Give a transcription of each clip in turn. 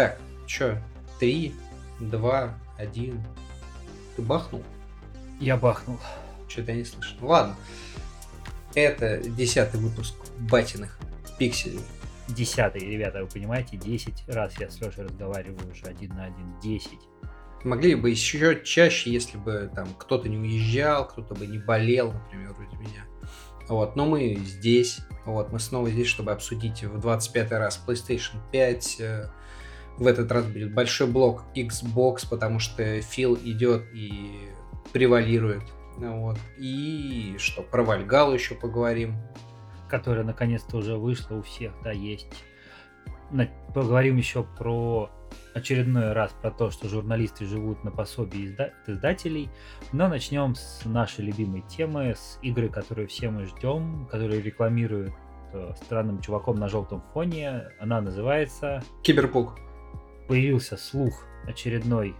Так, чё? Три, два, один. Ты бахнул? Я бахнул. Что-то я не слышал. Ладно. Это десятый выпуск батиных пикселей. Десятый, ребята, вы понимаете, 10 раз я с Лешей разговариваю уже один на один. 10. Могли бы еще чаще, если бы там кто-то не уезжал, кто-то бы не болел, например, вроде меня. Вот, но мы здесь, вот, мы снова здесь, чтобы обсудить в 25 раз PlayStation 5. В этот раз будет большой блок Xbox, потому что Фил идет и превалирует. Вот. И что, про Вальгалу еще поговорим. Которая наконец-то уже вышла у всех, да, есть. Поговорим еще про очередной раз про то, что журналисты живут на пособии изда- издателей. Но начнем с нашей любимой темы, с игры, которую все мы ждем, которую рекламируют э, странным чуваком на желтом фоне. Она называется... Киберпук. Появился слух очередной,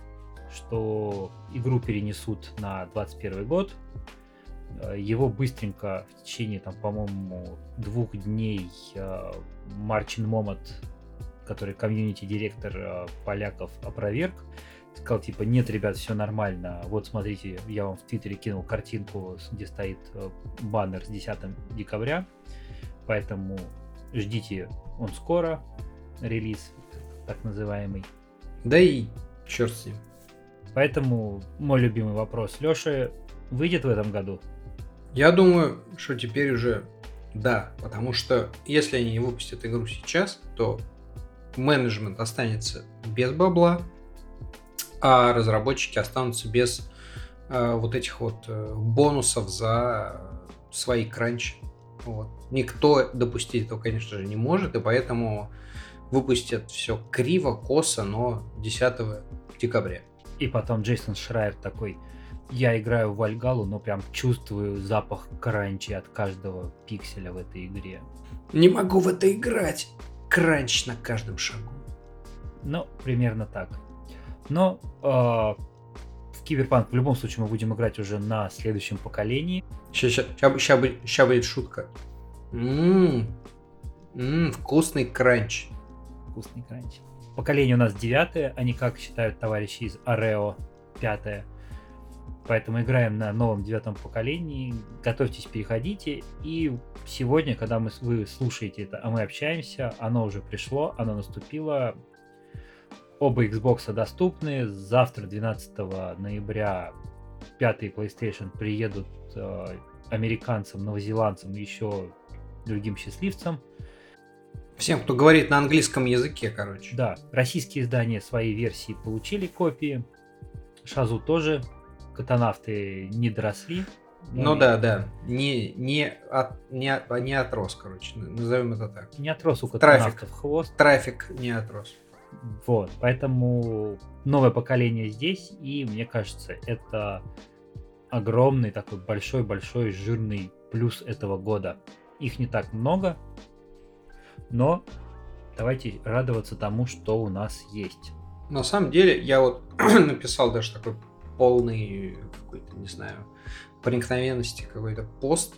что игру перенесут на 21 год. Э, его быстренько в течение, там, по-моему, двух дней э, Марчин Момот который community-директор э, поляков опроверг. Сказал, типа, нет, ребят, все нормально. Вот смотрите, я вам в Твиттере кинул картинку, где стоит э, баннер с 10 декабря. Поэтому ждите, он скоро, релиз так называемый. Да и черт с ним. Поэтому мой любимый вопрос. Леша выйдет в этом году? Я думаю, что теперь уже да, потому что если они не выпустят игру сейчас, то менеджмент останется без бабла, а разработчики останутся без э, вот этих вот э, бонусов за свои кранчи. Вот. Никто допустить этого, конечно же, не может, и поэтому выпустят все криво, косо, но 10 декабря. И потом Джейсон Шрайер такой, я играю в Вальгалу, но прям чувствую запах кранчи от каждого пикселя в этой игре. Не могу в это играть кранч на каждом шагу. Ну, примерно так. Но э, в Киберпанк в любом случае мы будем играть уже на следующем поколении. Сейчас, сейчас, сейчас, будет, шутка. Ммм, ммм, вкусный кранч. Вкусный кранч. Поколение у нас девятое, они как считают товарищи из Арео пятое. Поэтому играем на новом девятом поколении. Готовьтесь, переходите. И сегодня, когда мы, вы слушаете это, а мы общаемся, оно уже пришло, оно наступило. Оба Xbox доступны. Завтра, 12 ноября, пятый PlayStation приедут э, американцам, новозеландцам и еще другим счастливцам. Всем, кто говорит на английском языке, короче. Да, российские издания свои версии получили копии. Шазу тоже катанавты не доросли. Ну, да, да. Не, не, от, не, не отрос, короче. Назовем это так. Не отрос у катанавтов Трафик. хвост. Трафик не отрос. Вот, поэтому новое поколение здесь, и мне кажется, это огромный такой большой-большой жирный плюс этого года. Их не так много, но давайте радоваться тому, что у нас есть. На самом деле, я вот написал даже такой полный какой-то, не знаю, проникновенности какой-то пост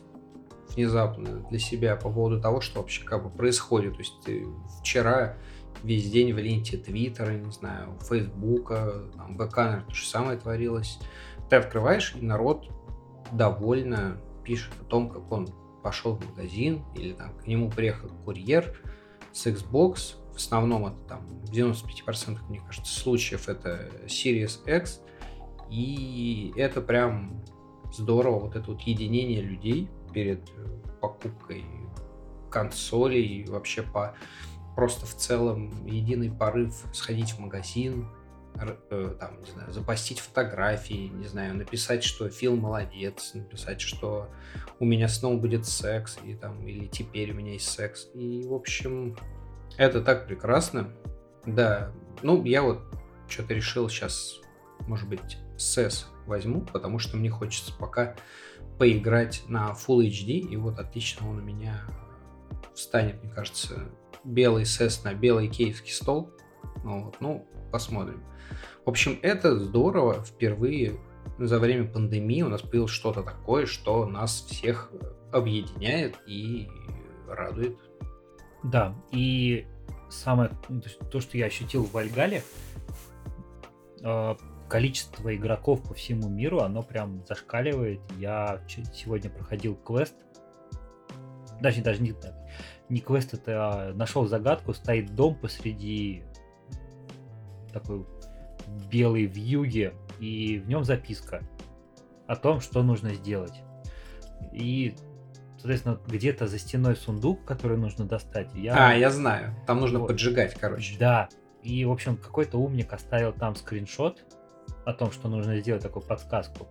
внезапно для себя по поводу того, что вообще как бы происходит. То есть ты вчера весь день в ленте Твиттера, не знаю, Фейсбука, там, ВК, наверное, то же самое творилось. Ты открываешь, и народ довольно пишет о том, как он пошел в магазин, или там к нему приехал курьер с Xbox, в основном это там в 95% мне кажется случаев это Series X, и это прям здорово, вот это вот единение людей перед э, покупкой консолей вообще по просто в целом единый порыв сходить в магазин, там, не знаю, запостить фотографии, не знаю, написать, что Фил молодец, написать, что у меня снова будет секс, и там, или теперь у меня есть секс. И, в общем, это так прекрасно. Да, ну, я вот что-то решил сейчас, может быть, SES возьму, потому что мне хочется пока поиграть на Full HD, и вот отлично он у меня встанет, мне кажется, белый SES на белый киевский стол. Ну вот, ну, посмотрим. В общем, это здорово. Впервые за время пандемии у нас появилось что-то такое, что нас всех объединяет и радует. Да, и самое, ну, то, есть то, что я ощутил в Вальгале, э, количество игроков по всему миру, оно прям зашкаливает. Я сегодня проходил квест, даже, даже не, не квест, это а нашел загадку, стоит дом посреди такой белой вьюги, и в нем записка о том, что нужно сделать. И, соответственно, где-то за стеной сундук, который нужно достать. Я... А, я знаю. Там нужно вот. поджигать, короче. Да. И, в общем, какой-то умник оставил там скриншот о том, что нужно сделать такую подсказку.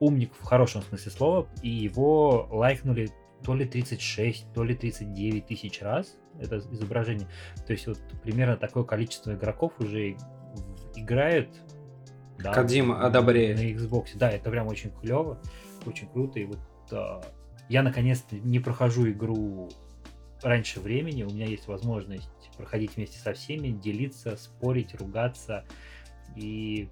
Умник в хорошем смысле слова, и его лайкнули то ли 36, то ли 39 тысяч раз это изображение. То есть вот примерно такое количество игроков уже играет. Да, Кадима одобряет. На Xbox. Да, это прям очень клево, очень круто. И вот а, я наконец-то не прохожу игру раньше времени. У меня есть возможность проходить вместе со всеми, делиться, спорить, ругаться. И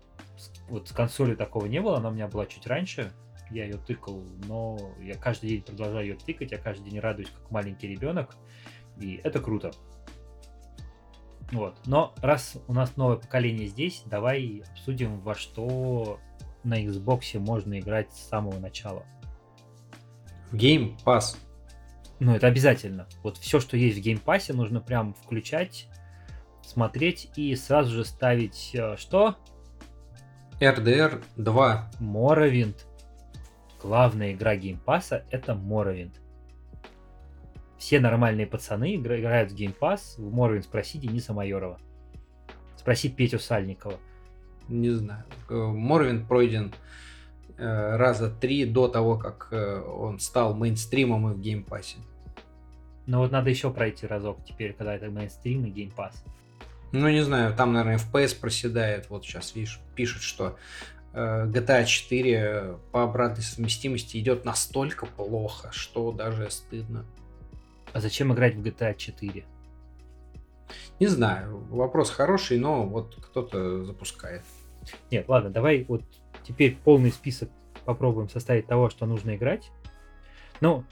вот с консолью такого не было, она у меня была чуть раньше, я ее тыкал, но я каждый день продолжаю ее тыкать, я каждый день радуюсь, как маленький ребенок, и это круто. Вот. Но раз у нас новое поколение здесь, давай обсудим, во что на Xbox можно играть с самого начала. В Game Pass. Ну, это обязательно. Вот все, что есть в Game Pass, нужно прям включать, смотреть и сразу же ставить э, что? RDR 2. Morrowind главная игра Game Pass а это Morrowind. Все нормальные пацаны играют в Game Pass. В Morrowind спроси Дениса Майорова. Спроси Петю Сальникова. Не знаю. Morrowind пройден э, раза три до того, как э, он стал мейнстримом и в Game Pass е. Ну вот надо еще пройти разок теперь, когда это мейнстрим и Game Pass. Ну, не знаю, там, наверное, FPS проседает. Вот сейчас, видишь, пишут, что Э, GTA 4 по обратной совместимости идет настолько плохо, что даже стыдно. А зачем играть в GTA 4? Не знаю, вопрос хороший, но вот кто-то запускает. Нет, ладно, давай вот теперь полный список попробуем составить того, что нужно играть. Ну,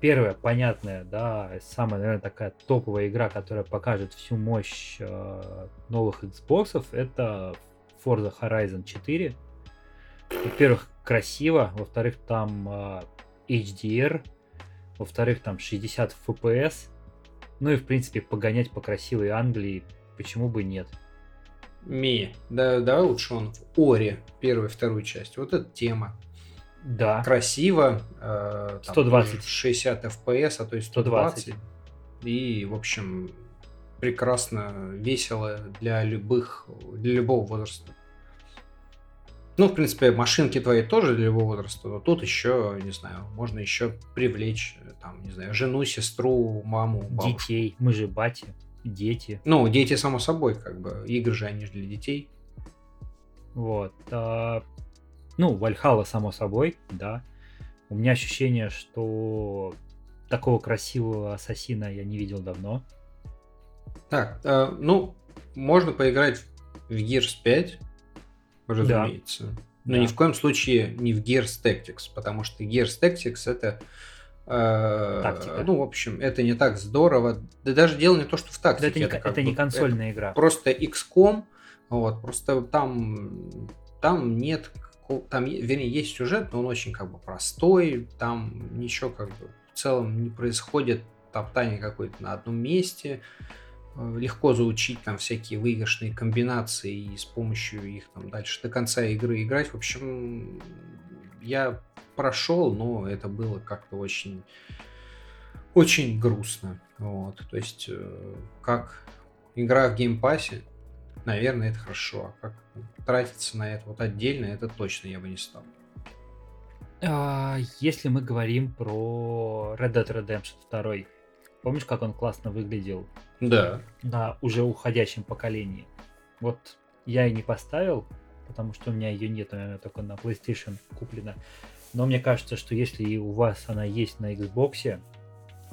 первая, понятная, да, самая, наверное, такая топовая игра, которая покажет всю мощь э, новых Xbox, это Forza Horizon 4 во-первых, красиво, во-вторых, там э, HDR, во-вторых, там 60 FPS, ну и, в принципе, погонять по красивой Англии, почему бы нет. Ми, да, да, лучше он в Оре, первую вторую часть. Вот эта тема. Да. Красиво. Э, 120. 60 FPS, а то есть 120. 120. И, в общем, прекрасно, весело для любых, для любого возраста. Ну, в принципе, машинки твои тоже для любого возраста, но тут еще, не знаю, можно еще привлечь, там, не знаю, жену, сестру, маму, бабушку. Детей, мы же бати, дети. Ну, дети, само собой, как бы, игры же они же для детей. Вот. А, ну, Вальхала, само собой, да. У меня ощущение, что такого красивого ассасина я не видел давно. Так, э, ну, можно поиграть в Gears 5, разумеется. Да. Но да. ни в коем случае не в Gears Tactics, потому что Gears Tactics это э, Тактика. Ну, в общем, это не так здорово. Да даже дело не то, что в тактике. Да это, не, это, это бы, не консольная это игра. Просто XCOM, вот, просто там, там нет, там, вернее, есть сюжет, но он очень как бы простой, там ничего как бы в целом не происходит, топтание какое-то на одном месте. Э, легко заучить там всякие выигрышные комбинации и с помощью их там дальше до конца игры играть. В общем, я прошел, но это было как-то очень, очень грустно. Вот, то есть, э, как игра в геймпассе, наверное, это хорошо. А как тратиться на это вот отдельно, это точно я бы не стал. А, если мы говорим про Red Dead Redemption 2, Помнишь, как он классно выглядел? Да. На уже уходящем поколении. Вот я и не поставил, потому что у меня ее нет, она только на PlayStation куплена. Но мне кажется, что если у вас она есть на Xbox,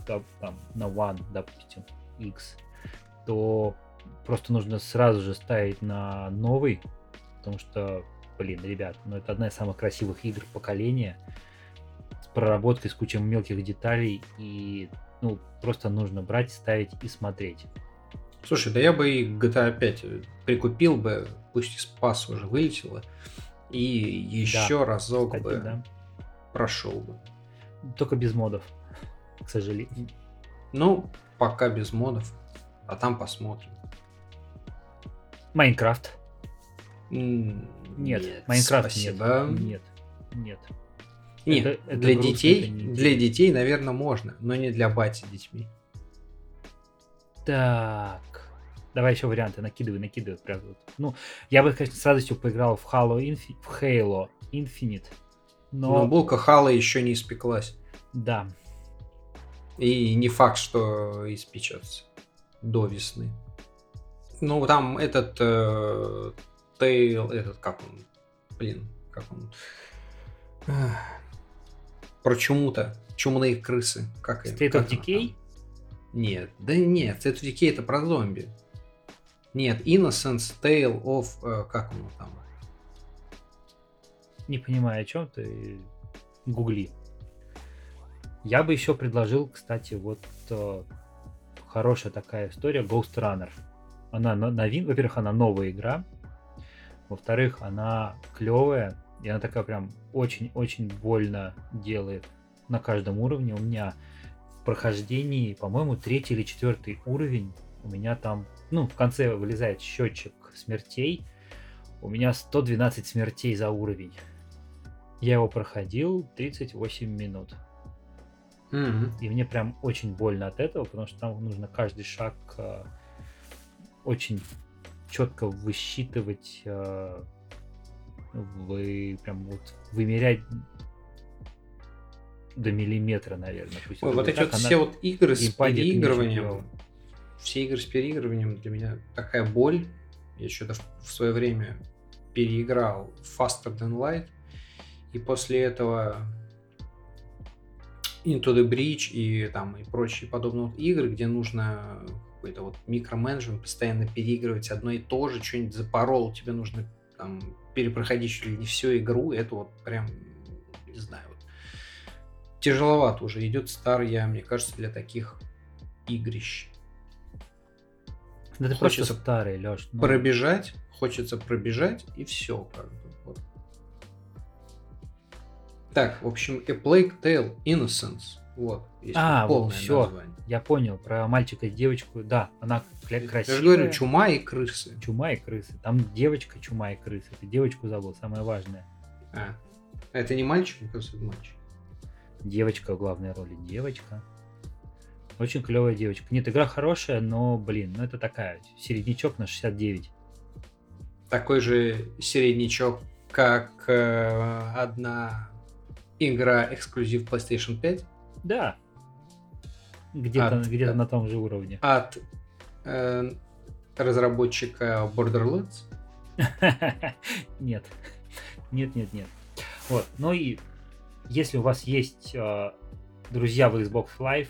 то, там, на One, допустим, X, то просто нужно сразу же ставить на новый, потому что, блин, ребят, ну это одна из самых красивых игр поколения с проработкой, с кучей мелких деталей и ну, просто нужно брать, ставить и смотреть. Слушай, да я бы и GTA 5 прикупил бы, пусть из пас уже вылетело, и еще да, разок кстати, бы да. прошел бы. Только без модов, к сожалению. Ну, пока без модов, а там посмотрим. Майнкрафт. Нет, Майнкрафт спасибо. нет. Нет. Нет, это, это для детей, не для детей, наверное, можно, но не для бати с детьми. Так. Давай еще варианты, накидывай, накидывай. Прям вот. Ну, я бы, конечно, с радостью поиграл в Halo, Infi- в Halo Infinite, но... Но булка Halo еще не испеклась. Да. И не факт, что испечется до весны. Ну, там этот э, Тейл, этот, как он, блин, как он, про чуму-то, чумные крысы, как State как of Decay? Нет, да нет, State of Decay это про зомби. Нет, Innocence, Tale of, э, как он там? Не понимаю, о чем ты, гугли. Я бы еще предложил, кстати, вот э, хорошая такая история. Ghost Runner. Она новин, во-первых, она новая игра, во-вторых, она клевая, и она такая прям очень-очень больно делает на каждом уровне. У меня в прохождении, по-моему, третий или четвертый уровень. У меня там, ну, в конце вылезает счетчик смертей. У меня 112 смертей за уровень. Я его проходил 38 минут. Mm-hmm. И мне прям очень больно от этого, потому что там нужно каждый шаг э, очень четко высчитывать, э, вы прям вот вымерять до миллиметра, наверное. Пусть Ой, вот эти вот все вот игры с переигрыванием, все игры с переигрыванием для меня такая боль. Я что-то в свое время переиграл Faster Than Light, и после этого Into the Breach и там и прочие подобные вот игры, где нужно какой-то вот микроменеджмент, постоянно переигрывать одно и то же, что-нибудь запорол, тебе нужно там перепроходить чуть ли не всю игру, это вот прям, не знаю, вот, тяжеловато уже идет старый я, мне кажется, для таких игрищ. Да ты хочется старый, Леш. Ну... Пробежать, хочется пробежать и все как бы. Вот. Так, в общем, A Plague Tale Innocence. Вот, а, полное все. название. Я понял про мальчика и девочку. Да, она красивая. Я же говорю, чума и крысы. Чума и крысы. Там девочка, чума и крысы. Ты девочку забыл, самое важное. А, это не мальчик, мне кажется, это мальчик. Девочка в главной роли. Девочка. Очень клевая девочка. Нет, игра хорошая, но, блин, ну это такая, середнячок на 69. Такой же середнячок, как э, одна игра эксклюзив PlayStation 5. Да. Где-то от, где на том же уровне. От э, разработчика Borderlands? нет. Нет, нет, нет. Вот. Ну и если у вас есть э, друзья в Xbox Live,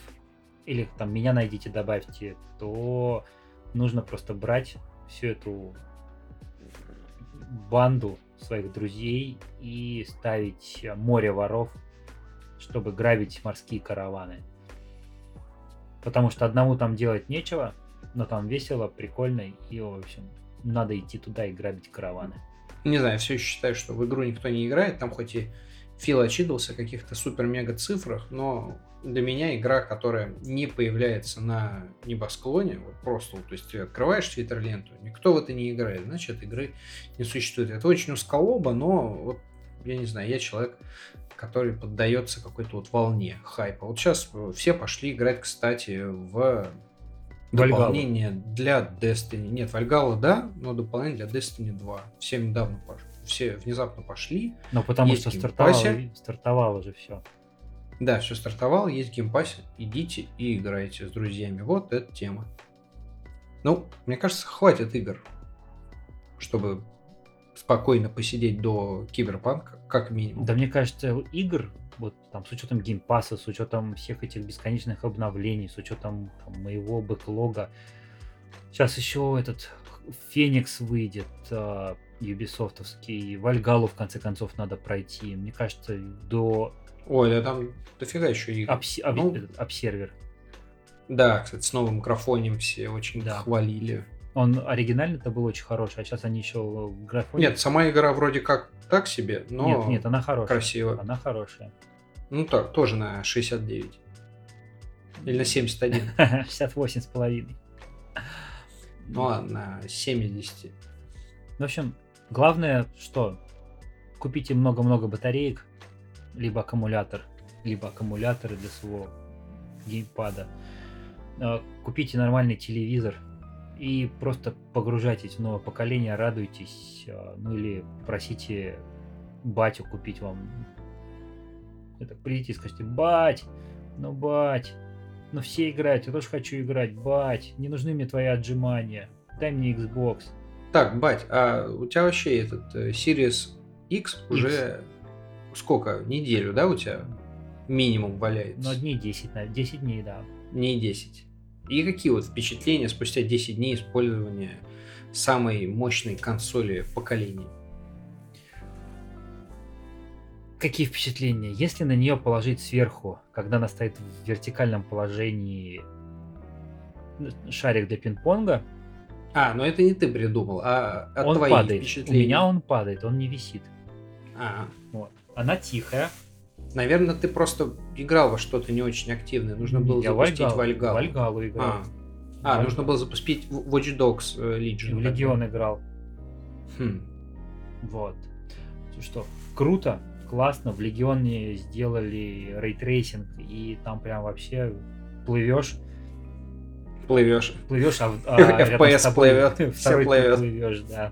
или там меня найдите, добавьте, то нужно просто брать всю эту банду своих друзей и ставить море воров чтобы грабить морские караваны. Потому что одному там делать нечего, но там весело, прикольно, и, в общем, надо идти туда и грабить караваны. Не знаю, все еще считаю, что в игру никто не играет, там хоть и Фил отчитывался о каких-то супер-мега цифрах, но для меня игра, которая не появляется на небосклоне, вот просто, то есть ты открываешь твиттер-ленту, никто в это не играет, значит, игры не существует. Это очень усколоба, но вот я не знаю, я человек, который поддается какой-то вот волне хайпа. Вот сейчас все пошли играть, кстати, в дополнение для Destiny. Нет, Вальгала, да, но дополнение для Destiny 2. Все недавно пошли. Все внезапно пошли. Ну, потому есть что стартовало, стартовало же все. Да, все стартовало, есть Game Pass е. Идите и играйте с друзьями. Вот эта тема. Ну, мне кажется, хватит игр, чтобы спокойно посидеть до киберпанка, как минимум. Да мне кажется, игр, вот там с учетом Game Pass а, с учетом всех этих бесконечных обновлений, с учетом там, моего backlog а. Сейчас еще этот Феникс выйдет, uh, Ubisoftовский, Вальгалу в конце концов надо пройти. Мне кажется, до... Ой, да там дофига еще игр. Обс... Ну... Об... Обсервер. Да, кстати, с новым графонием все очень Да. хвалили. Он оригинально-то был очень хороший, а сейчас они еще в графоне... Нет, сама игра вроде как так себе, но нет, нет, она хорошая. красиво. Она хорошая. Ну так, тоже на 69. Или на 71. 68 с половиной. Ну ладно, на 70. В общем, главное, что купите много-много батареек, либо аккумулятор, либо аккумуляторы для своего геймпада. Э, Купите нормальный телевизор и просто погружайтесь в новое поколение, радуйтесь, э, ну или просите батю купить вам. Это придите и скажите, бать, ну бать, ну все играют, я тоже хочу играть, бать, не нужны мне твои отжимания, дай мне Xbox. Так, бать, а у тебя вообще этот э, Series X уже сколько? Неделю, да, у тебя минимум валяется? Ну, дней 10, на 10 дней, да. Не 10. И какие вот впечатления спустя 10 дней использования самой мощной консоли поколений? Какие впечатления? Если на нее положить сверху, когда она стоит в вертикальном положении шарик для пинг-понга, А, ну это не ты придумал, а от он твоих падает. У впечатлений. меня он падает, он не висит. А, Вот. Она тихая. Наверное, ты просто играл во что-то не очень активное. Нужно было Я запустить Вальгалу, Вальгалу. Играл. А, а, Вальгалу. нужно было запустить Watch Dogs э, Legion. в Легион играл. Хм. Вот. Что, круто, классно. В Легионе сделали ray tracing, и там прям вообще плывешь, Плывешь. плывешь, а, а FPS тобой плывет, все плывет. плывешь, да.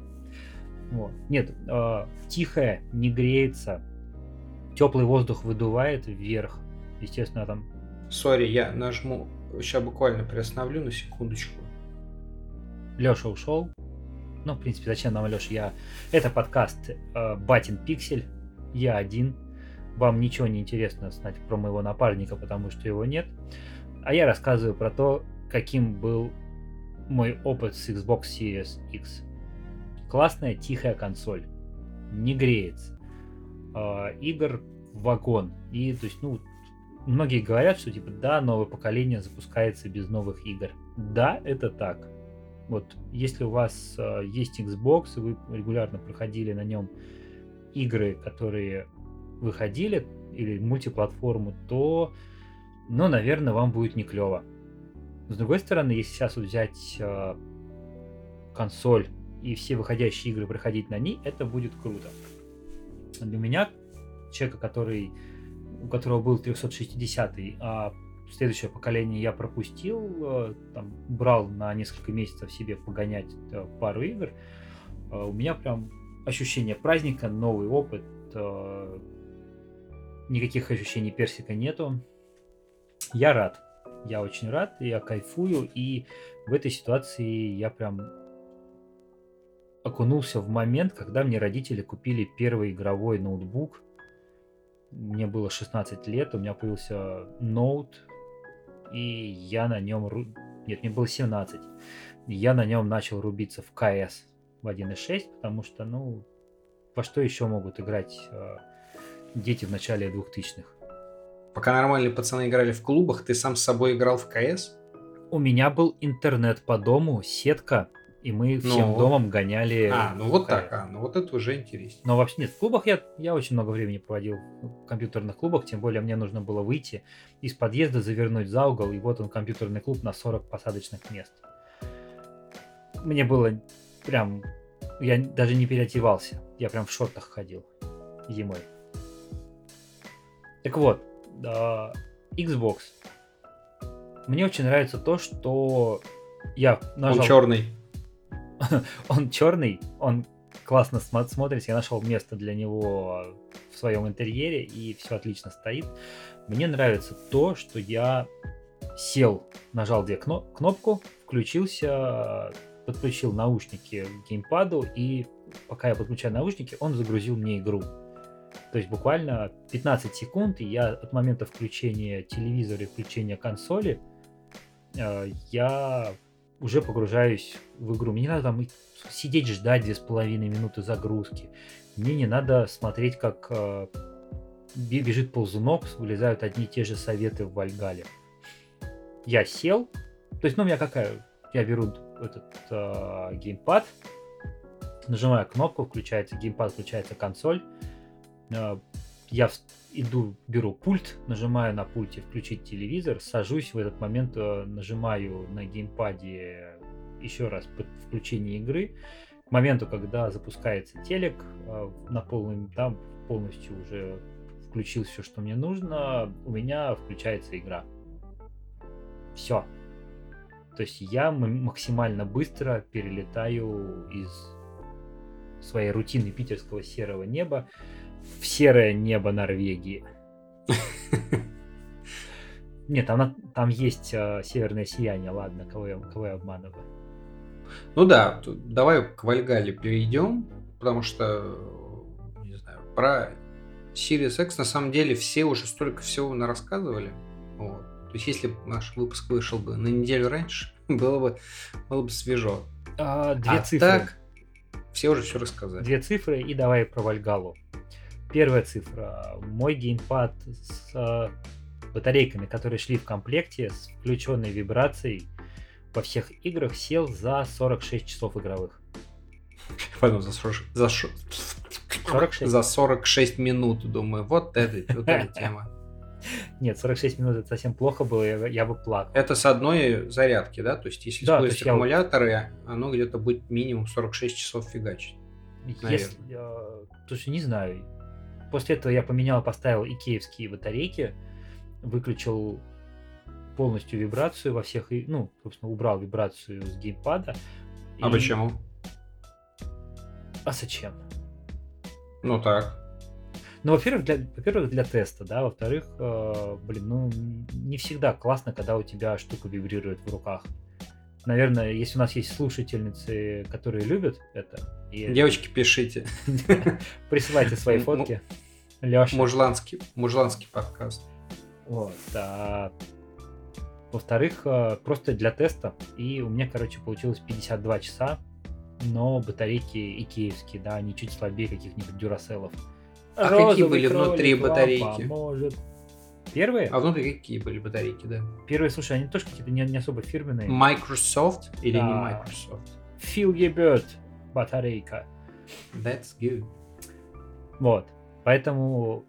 Вот. Нет, э, тихая, не греется, теплый воздух выдувает вверх. Естественно, там Sorry, я нажму. Сейчас буквально приостановлю на секундочку. Леша ушел. Ну, в принципе, зачем нам Леша? Я... Это подкаст э, Батин Пиксель. Я один. Вам ничего не интересно знать про моего напарника, потому что его нет. А я рассказываю про то, каким был мой опыт с Xbox Series X. Классная, тихая консоль. Не греется. Э, игр вагон. И, то есть, ну, многие говорят, что, типа, да, новое поколение запускается без новых игр. Да, это так. Вот, если у вас э, есть Xbox, и вы регулярно проходили на нем игры, которые выходили, или мультиплатформу, то, ну, наверное, вам будет не клево. С другой стороны, если сейчас взять э, консоль и все выходящие игры проходить на ней, это будет круто. Для меня, человека, который, у которого был 360 а следующее поколение я пропустил, э, там, брал на несколько месяцев себе погонять э, пару игр, э, у меня прям ощущение праздника, новый опыт, никаких ощущений персика нету. Я рад, я очень рад, я кайфую, и в этой ситуации я прям окунулся в момент, когда мне родители купили первый игровой ноутбук. Мне было 16 лет, у меня появился ноут, и я на нем... ру- Нет, мне было 17. И я на нем начал рубиться в КС в 1.6, потому что, ну, во что еще могут играть э, дети в начале 2000-х? Пока нормальные пацаны играли в клубах, ты сам с собой играл в КС? У меня был интернет по дому, сетка, и мы всем Ну. домом гоняли... А, ну вот в так, а, ну вот это уже интереснее. Но вообще нет, в клубах я, я очень много времени проводил в компьютерных клубах, тем более мне нужно было выйти из подъезда, завернуть за угол, и вот он компьютерный клуб на 40 посадочных мест. Мне было прям... Я даже не переодевался, я прям в шортах ходил зимой. Так вот, а, Xbox. Мне очень нравится то, что я нажал... Он черный. Он черный, он классно смо- смотрится. Я нашел место для него в своем интерьере, и все отлично стоит. Мне нравится то, что я сел, нажал две кно- кнопку, включился, подключил наушники к геймпаду, и пока я подключаю наушники, он загрузил мне игру. То есть буквально 15 секунд, и я от момента включения телевизора и включения консоли, э, я уже погружаюсь в игру. Мне не надо там сидеть ждать две с половиной минуты загрузки. Мне не надо смотреть, как э, бе- бежит ползунок, вылезают одни и те же советы в Вальгале. я сел, то есть, ну, у меня какая, я беру этот э, геймпад, нажимаю кнопку, включается геймпад, включается консоль, э, я иду, беру пульт, нажимаю на пульте включить телевизор, сажусь в этот момент, э, нажимаю на геймпаде еще раз включение игры. К моменту, когда запускается телек, э, на полном, там полностью уже включил все, что мне нужно, у меня включается игра. Все. То есть я максимально быстро перелетаю из своей рутины питерского серого неба в серое небо Норвегии. Нет, там, там есть э, северное сияние, ладно, кого я, кого я обманываю. Ну да, давай к Вальгале перейдем, потому что, не знаю, про Sirius X на самом деле все уже столько всего рассказывали. Вот. То есть если наш выпуск вышел бы на неделю раньше, было бы, было бы свежо. А, две а цифры. так, все уже все рассказали. Две цифры и давай про Вальгалу. Первая цифра. Мой геймпад с э, батарейками, которые шли в комплекте, с включенной вибрацией во всех играх сел за 46 часов игровых. Потом за, 40, за, 46? за 46 минут, думаю, вот это, вот эта тема. Нет, 46 минут это совсем плохо было, я, я бы плакал. Это с одной зарядки, да? То есть, если да, использовать аккумуляторы, я... оно где-то будет минимум 46 часов фигачить. Если, э, слушай, не знаю. После этого я поменял, поставил икеевские батарейки, выключил полностью вибрацию во всех, ну, собственно, убрал вибрацию с геймпада. А и... почему? А зачем? Ну так. Ну, во-первых, для, во-первых, для теста, да, во-вторых, э, блин, ну, не всегда классно, когда у тебя штука вибрирует в руках. Наверное, если у нас есть слушательницы, которые любят это. И... Девочки, пишите. Присылайте свои фотки. Леша. Мужланский, мужланский подкаст. Вот, а во-вторых, э, просто для теста. И у меня, короче, получилось 52 часа, но батарейки икеевские, да, они чуть слабее каких-нибудь дюраселов. А какие были внутри батарейки? Поможет. Первые? А внутри какие были батарейки, да? Первые, слушай, они тоже какие-то не, не особо фирменные. Microsoft или да. не Microsoft? Fieldgebird батарейка. That's good. Вот. Поэтому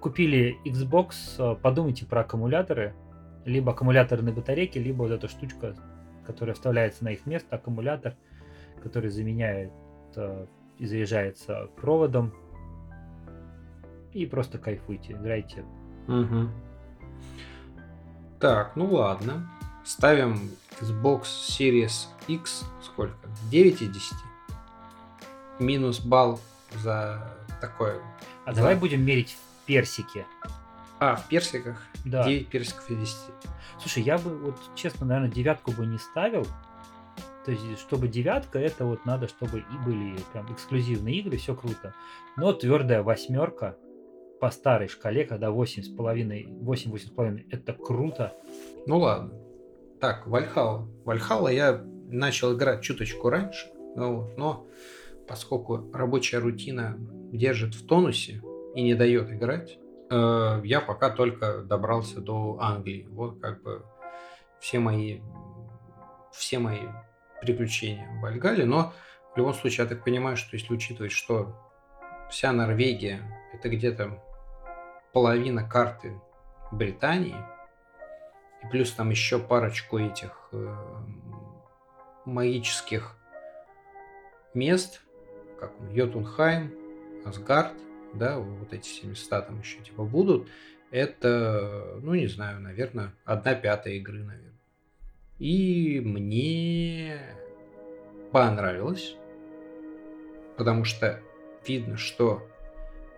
купили Xbox, э, подумайте про аккумуляторы. Либо аккумуляторные батарейки, либо вот эта штучка, которая вставляется на их место, аккумулятор, который заменяет э, и заряжается проводом и просто кайфуйте, играйте. Угу. Так, ну ладно. Ставим Xbox Series X сколько? 9 из 10. Минус балл за такое. А за... давай будем мерить в персике. А, в персиках? Да. 9 персиков из 10. Слушай, я бы, вот честно, наверное, девятку бы не ставил. То есть, чтобы девятка, это вот надо, чтобы и были прям эксклюзивные игры, все круто. Но твердая восьмерка, по старой шкале, когда 8,5, 8-8,5 это круто. Ну ладно. Так, Вальхала. Вальхала я начал играть чуточку раньше, ну, но поскольку рабочая рутина держит в тонусе и не дает играть, э, я пока только добрался до Англии. Вот как бы все мои, все мои приключения в Вальгале, но в любом случае я так понимаю, что если учитывать, что вся Норвегия это где-то половина карты Британии, и плюс там еще парочку этих э, магических мест, как Йотунхайм, Асгард, да, вот эти все места там еще типа будут, это, ну не знаю, наверное, одна пятая игры, наверное. И мне понравилось, потому что видно, что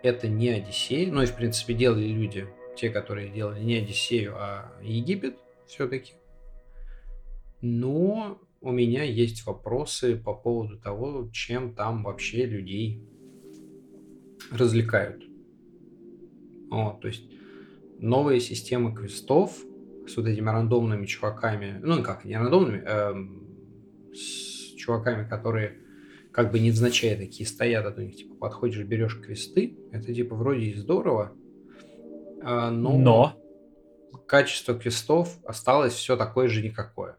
это не Одиссей. Ну и, в принципе, делали люди, те, которые делали не Одиссею, а Египет все-таки. Но у меня есть вопросы по поводу того, чем там вообще людей развлекают. Вот, то есть новые системы квестов с вот этими рандомными чуваками, ну как, не рандомными, э, с чуваками, которые как бы невзначай такие стоят, а то них типа подходишь, берешь квесты, это типа вроде и здорово, а, но, но качество квестов осталось все такое же никакое.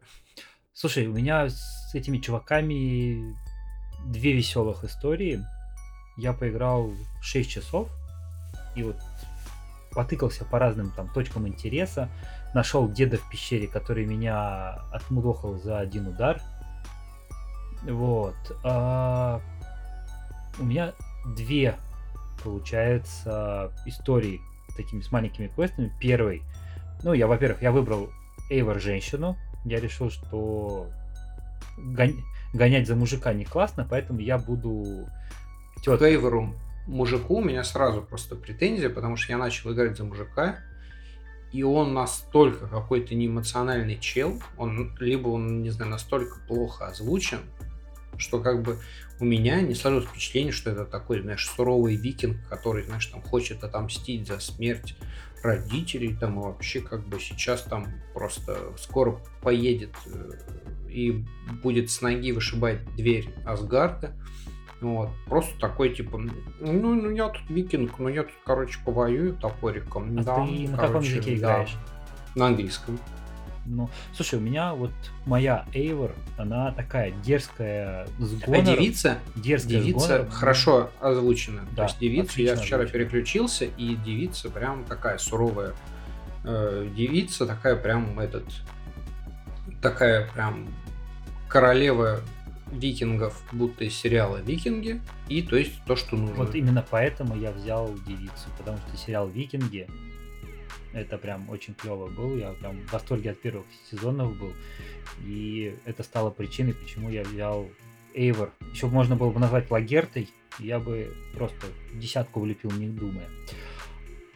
Слушай, у меня с этими чуваками две веселых истории. Я поиграл 6 часов и вот потыкался по разным там точкам интереса. Нашел деда в пещере, который меня отмудохал за один удар. Вот. А, у меня две, получается, истории такими с маленькими квестами. Первый. Ну, я, во-первых, я выбрал Эйвор женщину. Я решил, что гон... гонять за мужика не классно, поэтому я буду тетку. К Эйвору мужику у меня сразу просто претензия, потому что я начал играть за мужика, и он настолько какой-то неэмоциональный чел, он либо он, не знаю, настолько плохо озвучен, что как бы у меня не сложилось впечатление, что это такой, знаешь, суровый викинг, который, знаешь, там хочет отомстить за смерть родителей, там и вообще как бы сейчас там просто скоро поедет э, и будет с ноги вышибать дверь Асгарда. Вот. Просто такой, типа, ну, ну я тут викинг, ну я тут, короче, повоюю топориком. А да, ты на короче, каком языке да. играешь? На английском. Ну, слушай, у меня вот моя Эйвор, она такая дерзкая с А гонором. девица, дерзкая с девица гонором. хорошо озвучена. Да, То есть девицу я вчера озвучена. переключился, и девица прям такая суровая э, девица, такая прям этот, такая прям королева викингов, будто из сериала Викинги, и то есть то, что нужно. Вот именно поэтому я взял девицу, потому что сериал Викинги это прям очень клево был. Я прям в восторге от первых сезонов был. И это стало причиной, почему я взял Эйвор. Еще можно было бы назвать Лагертой. Я бы просто десятку влепил, не думая.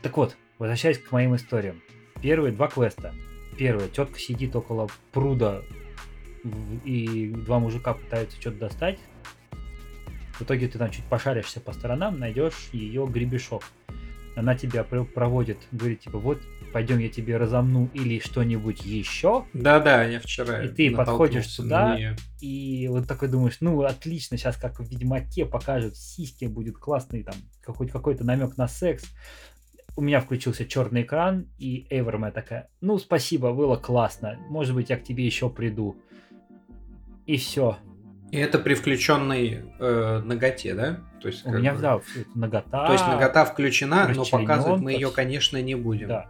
Так вот, возвращаясь к моим историям. Первые два квеста. Первое, тетка сидит около пруда, и два мужика пытаются что-то достать. В итоге ты там чуть пошаришься по сторонам, найдешь ее гребешок. Она тебя пр- проводит, говорит, типа, вот, пойдем я тебе разомну или что-нибудь еще. Да-да, я вчера И ты подходишь туда. И вот такой думаешь, ну, отлично, сейчас как в Ведьмаке покажут сиськи, будет классный там какой- какой-то намек на секс. У меня включился черный экран, и Эйвор моя такая, ну, спасибо, было классно, может быть, я к тебе еще приду. И все. И это при включенной э, ноготе, да? То есть, У меня, бы- да, нагота. То есть нагота включена, но показывать мы ее, конечно, не будем. Да.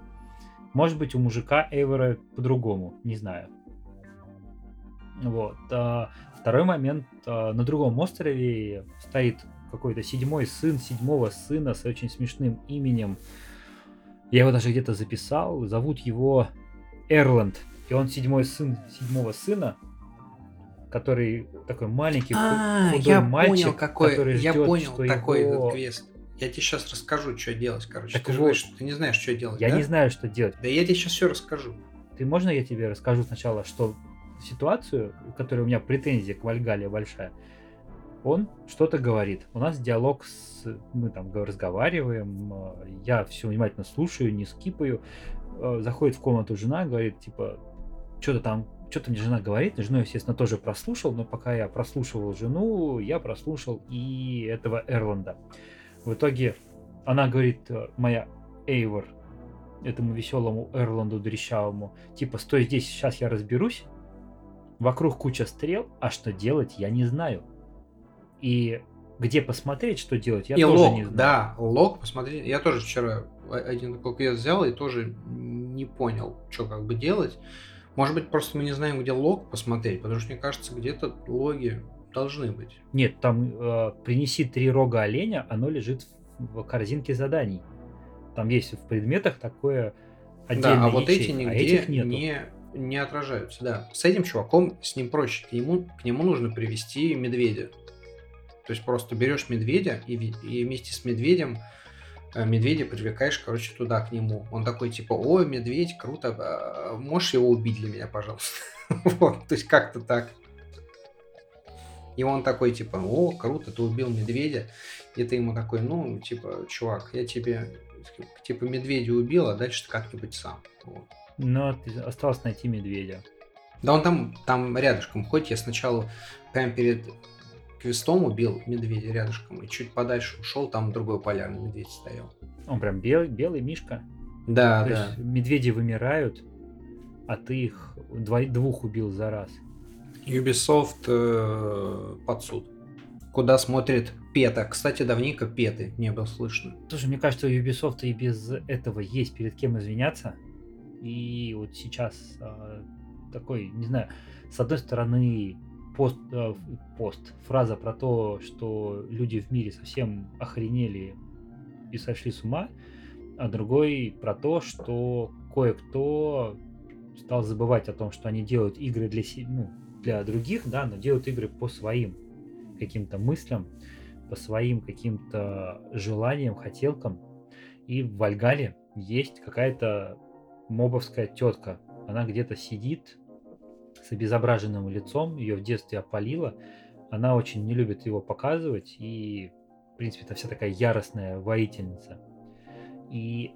Может быть, у мужика Эйвора по-другому, не знаю. Вот. а, второй момент. а, на другом острове стоит какой-то седьмой сын седьмого сына с очень смешным именем. Я его даже где-то записал. Зовут его Эрланд. И он седьмой сын седьмого сына, который такой маленький, А, худой я мальчик, понял, какой, который я ждет, понял что такой его- этот квест. Я тебе сейчас расскажу, что делать, короче. Так ты вот. говоришь, что ты не знаешь, что делать, Я да? не знаю, что делать. Да я тебе сейчас все расскажу. Ты можно я тебе расскажу сначала, что ситуацию, у которой у меня претензия к Вальгале большая, он что-то говорит. У нас диалог с... Мы там разговариваем, э, я все внимательно слушаю, не скипаю. Э, Заходит в комнату жена, говорит, типа, что-то там, что-то мне жена говорит. Жену, естественно, тоже прослушал, но пока я прослушивал жену, я прослушал и этого Эрланда. В итоге она говорит, э, моя Эйвор, этому веселому Эрланду дрещавому, типа, стой здесь, сейчас я разберусь. Вокруг куча стрел, а что делать, я не знаю. И где посмотреть, что делать, я и тоже лог, не знаю. да, лог, посмотри. Я тоже вчера о- один такой квест взял и тоже не понял, что как бы делать. Может быть, просто мы не знаем, где лог посмотреть, потому что, мне кажется, где-то логи должны быть. Нет, там э, принеси три рога оленя, оно лежит в, корзинке заданий. Там есть в предметах такое отдельно. да, а вот эти а нигде этих нету. не, не отражаются. Да. С этим чуваком с ним проще. К нему, к нему нужно привести медведя. То есть просто берешь медведя и, и вместе с медведем медведя привлекаешь, короче, туда, к нему. Он такой, типа, ой, медведь, круто, а можешь его убить для меня, пожалуйста? Вот, то есть как-то так. И он такой, типа, о, круто, ты убил медведя. И ты ему такой, ну, типа, чувак, я тебе, типа, медведя убил, а дальше ты как-нибудь сам. Вот. Но ты- осталось найти медведя. Да он там, там рядышком ходит. Я сначала прямо перед квестом убил медведя рядышком и чуть подальше ушел, там другой полярный медведь стоял. Он прям белый, белый мишка. Да, То да. есть медведи вымирают, а ты их дво- двух убил за раз. Ubisoft э, под суд. Куда смотрит Пета. Кстати, давненько Петы не было слышно. Слушай, мне кажется, у Ubisoft и без этого есть перед кем извиняться. И вот сейчас а, такой, не знаю, с одной стороны, пост, а, пост, фраза про то, что люди в мире совсем охренели и сошли с ума, а другой про то, что кое-кто стал забывать о том, что они делают игры для, ну, для других, да, но делают игры по своим каким-то мыслям, по своим каким-то желаниям, хотелкам. И в Вальгале есть какая-то мобовская тетка. Она где-то сидит с обезображенным лицом, ее в детстве опалило. Она очень не любит его показывать, и, в принципе, это вся такая яростная воительница. И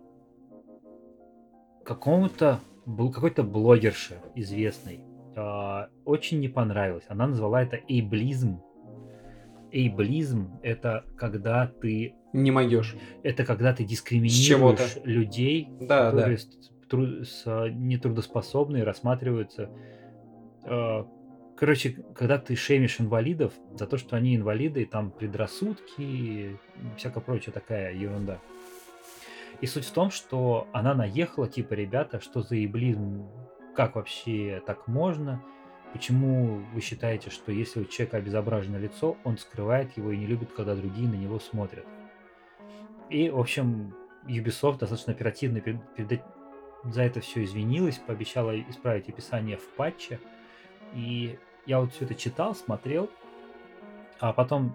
какому-то был какой-то блогерше известный а, очень не понравилось. Она назвала это эйблизм. Эйблизм это когда ты Не могешь. это когда ты дискриминируешь людей, Да, да. которые с- тру- с, а, нетрудоспособные рассматриваются. Э, Короче, когда ты шеймишь инвалидов за то, что они инвалиды, и там предрассудки, и всякая прочая такая ерунда. И суть в том, что она наехала, типа, ребята, что за еблизм, как вообще так можно? Почему вы считаете, что если у человека обезображено лицо, он скрывает его и не любит, когда другие на него смотрят? И, в общем, Ubisoft достаточно оперативно перед- перед за это все извинилась, пообещала исправить описание в патче. И я вот все это читал, смотрел, а потом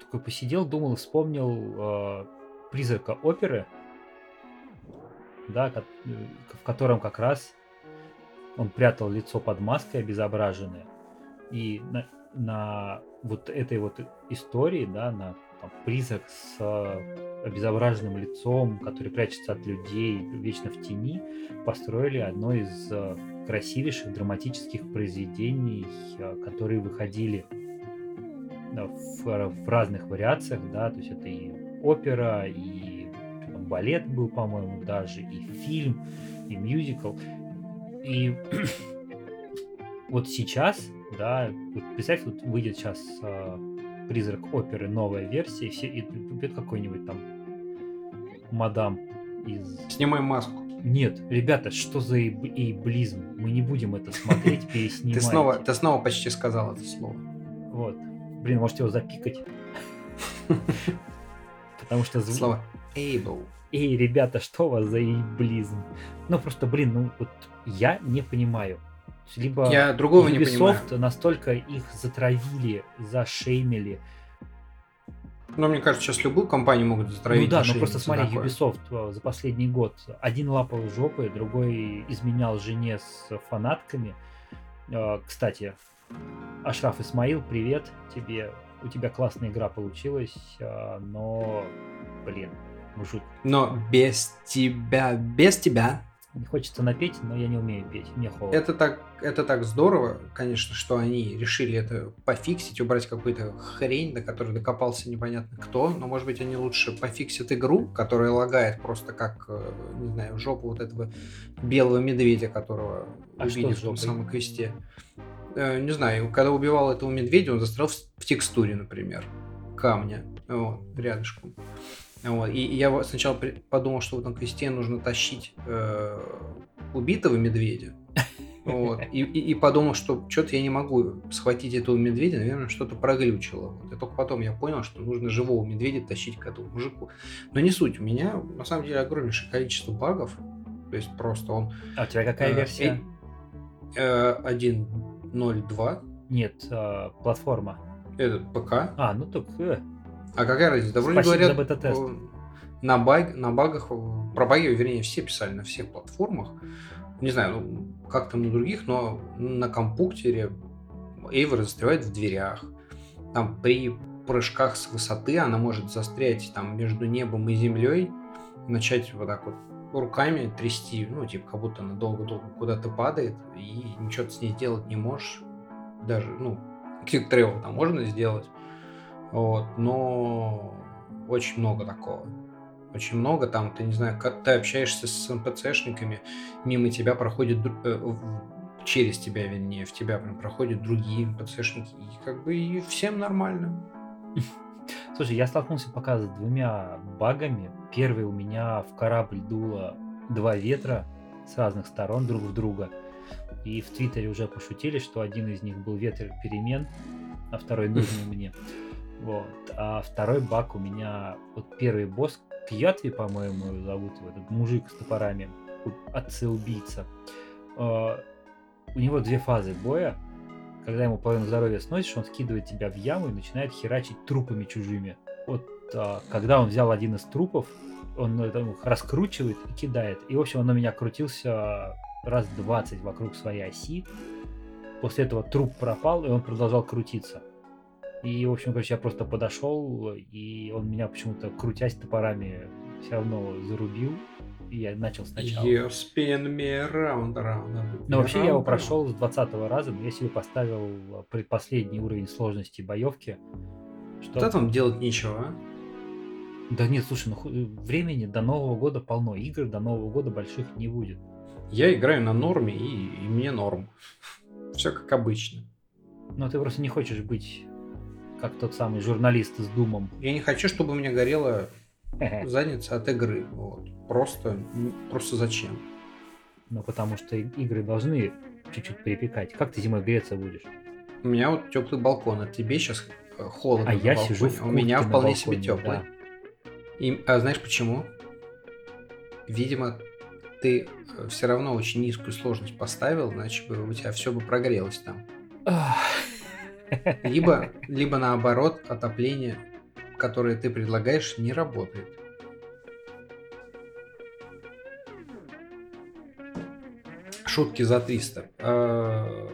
такой посидел, думал, вспомнил э, призрака оперы, да, в котором как раз он прятал лицо под маской обезображенное. И на, на вот этой вот истории, да, на там, призрак с обезображенным лицом, который прячется от людей, вечно в тени, построили одно из э, красивейших драматических произведений, э, которые выходили в, в разных вариациях, да, то есть это и опера, и там балет был, по-моему, даже, и фильм, и мюзикл. И вот сейчас, да, вот представь, вот выйдет сейчас э, призрак оперы, новая версия, и все, и придет какой-нибудь там мадам из Снимай маску. нет, ребята, что за эйб- эйблизм? Мы не будем это смотреть, Ты переснимать. снова, ты снова почти сказал это слово. Вот. Блин, можете его запикать. Потому что звук... Слово able. Эй, ребята, что у вас за эйблизм? Ну, просто, блин, ну, вот я не понимаю. Либо Я другого не понимаю. Ubisoft настолько их затравили, зашеймили. Но мне кажется, сейчас любую компанию могут затравить. ну да, но просто шею, смотри, такое. Ubisoft э, за последний год один лапал жопы, другой изменял жене с фанатками. Э, Кстати, Ашраф Исмаил, привет тебе. У тебя классная игра получилась, э, но, блин, мужик, Но без тебя, без тебя. Не хочется напеть, но я не умею петь, мне холодно. Это так, это так здорово, конечно, что они решили это пофиксить, убрать какую-то хрень, до которой докопался непонятно кто. Но, может быть, они лучше пофиксят игру, которая лагает просто как, э, не знаю, жопу вот этого белого медведя, которого А с в том самом квесте. Э, Не знаю, когда убивал этого медведя, он застрял в текстуре, например, камня, вот, рядышком. Вот. И я вот сначала подумал, что в этом квесте нужно тащить э, убитого медведя. Вот. И, и, и подумал, что что-то я не могу схватить этого медведя, наверное, что-то проглючило. Вот. И только потом я понял, что нужно живого медведя тащить к этому мужику. Но не суть, у меня на самом деле огромнейшее количество багов. То есть просто он А у тебя какая э, версия? э, 1.02, Нет, э, платформа. этот ПК, А, ну так, э, А какая разница? Да вроде Спасибо говорят, за на, баг, на багах, про баги, вернее, все писали на всех платформах. Не знаю, ну, как там на других, но на компьютере Эйвор застревает в дверях. Там при прыжках с высоты она может застрять там между небом и землей, начать вот так вот руками трясти, ну, типа, как будто она долго-долго куда-то падает, и ничего ты с ней сделать не можешь. Даже, ну, Travel там можно сделать, вот, но очень много такого. очень много. Там, ты не знаю, как ты общаешься с НПЦшниками, мимо тебя проходит, э, через тебя, вернее, в тебя прям проходят другие НПЦшники, и как бы и всем нормально. Слушай, я столкнулся пока с двумя багами. Первый у меня в корабль дуло два ветра с разных сторон друг в друга. И в Твиттере уже пошутили, что один из них был ветер перемен, а второй нужный мне. Вот. А второй баг у меня, вот первый босс, Кьятви, по-моему, зовут его, этот мужик с топорами, отцы-убийца. А, у него две фазы боя. Когда ему половину здоровья сносишь, он скидывает тебя в яму и начинает херачить трупами чужими. Вот а, когда он взял один из трупов, он это, раскручивает и кидает. И, в общем, он на меня крутился раз 20 вокруг своей оси. После этого труп пропал, и он продолжал крутиться. И, в общем, короче, я просто подошел, и он меня почему-то, крутясь топорами, все равно зарубил. И я начал сначала. You spin me around, around, Но вообще я его прошел с 20 раза, но я себе поставил предпоследний уровень сложности боевки. Что... Да там делать нечего, а? Да нет, слушай, ну времени до Нового года полно. Игр до Нового года больших не будет. Я играю на норме, и, и мне норм. Все как обычно. Но ты просто не хочешь быть как тот самый журналист с Думом. Я не хочу, чтобы у меня горела задница от игры. Вот. Просто, просто зачем? Ну, потому что игры должны чуть-чуть припекать. Как ты зимой греться будешь? У меня вот теплый балкон, а тебе сейчас э, холодно. А я сижу в У меня вполне балконе, себе теплый. Да. И, а знаешь почему? Видимо, ты э, все равно очень низкую сложность поставил, иначе бы у тебя все бы прогрелось там. Либо, либо наоборот, отопление, которое ты предлагаешь, не работает. Шутки за 300. А,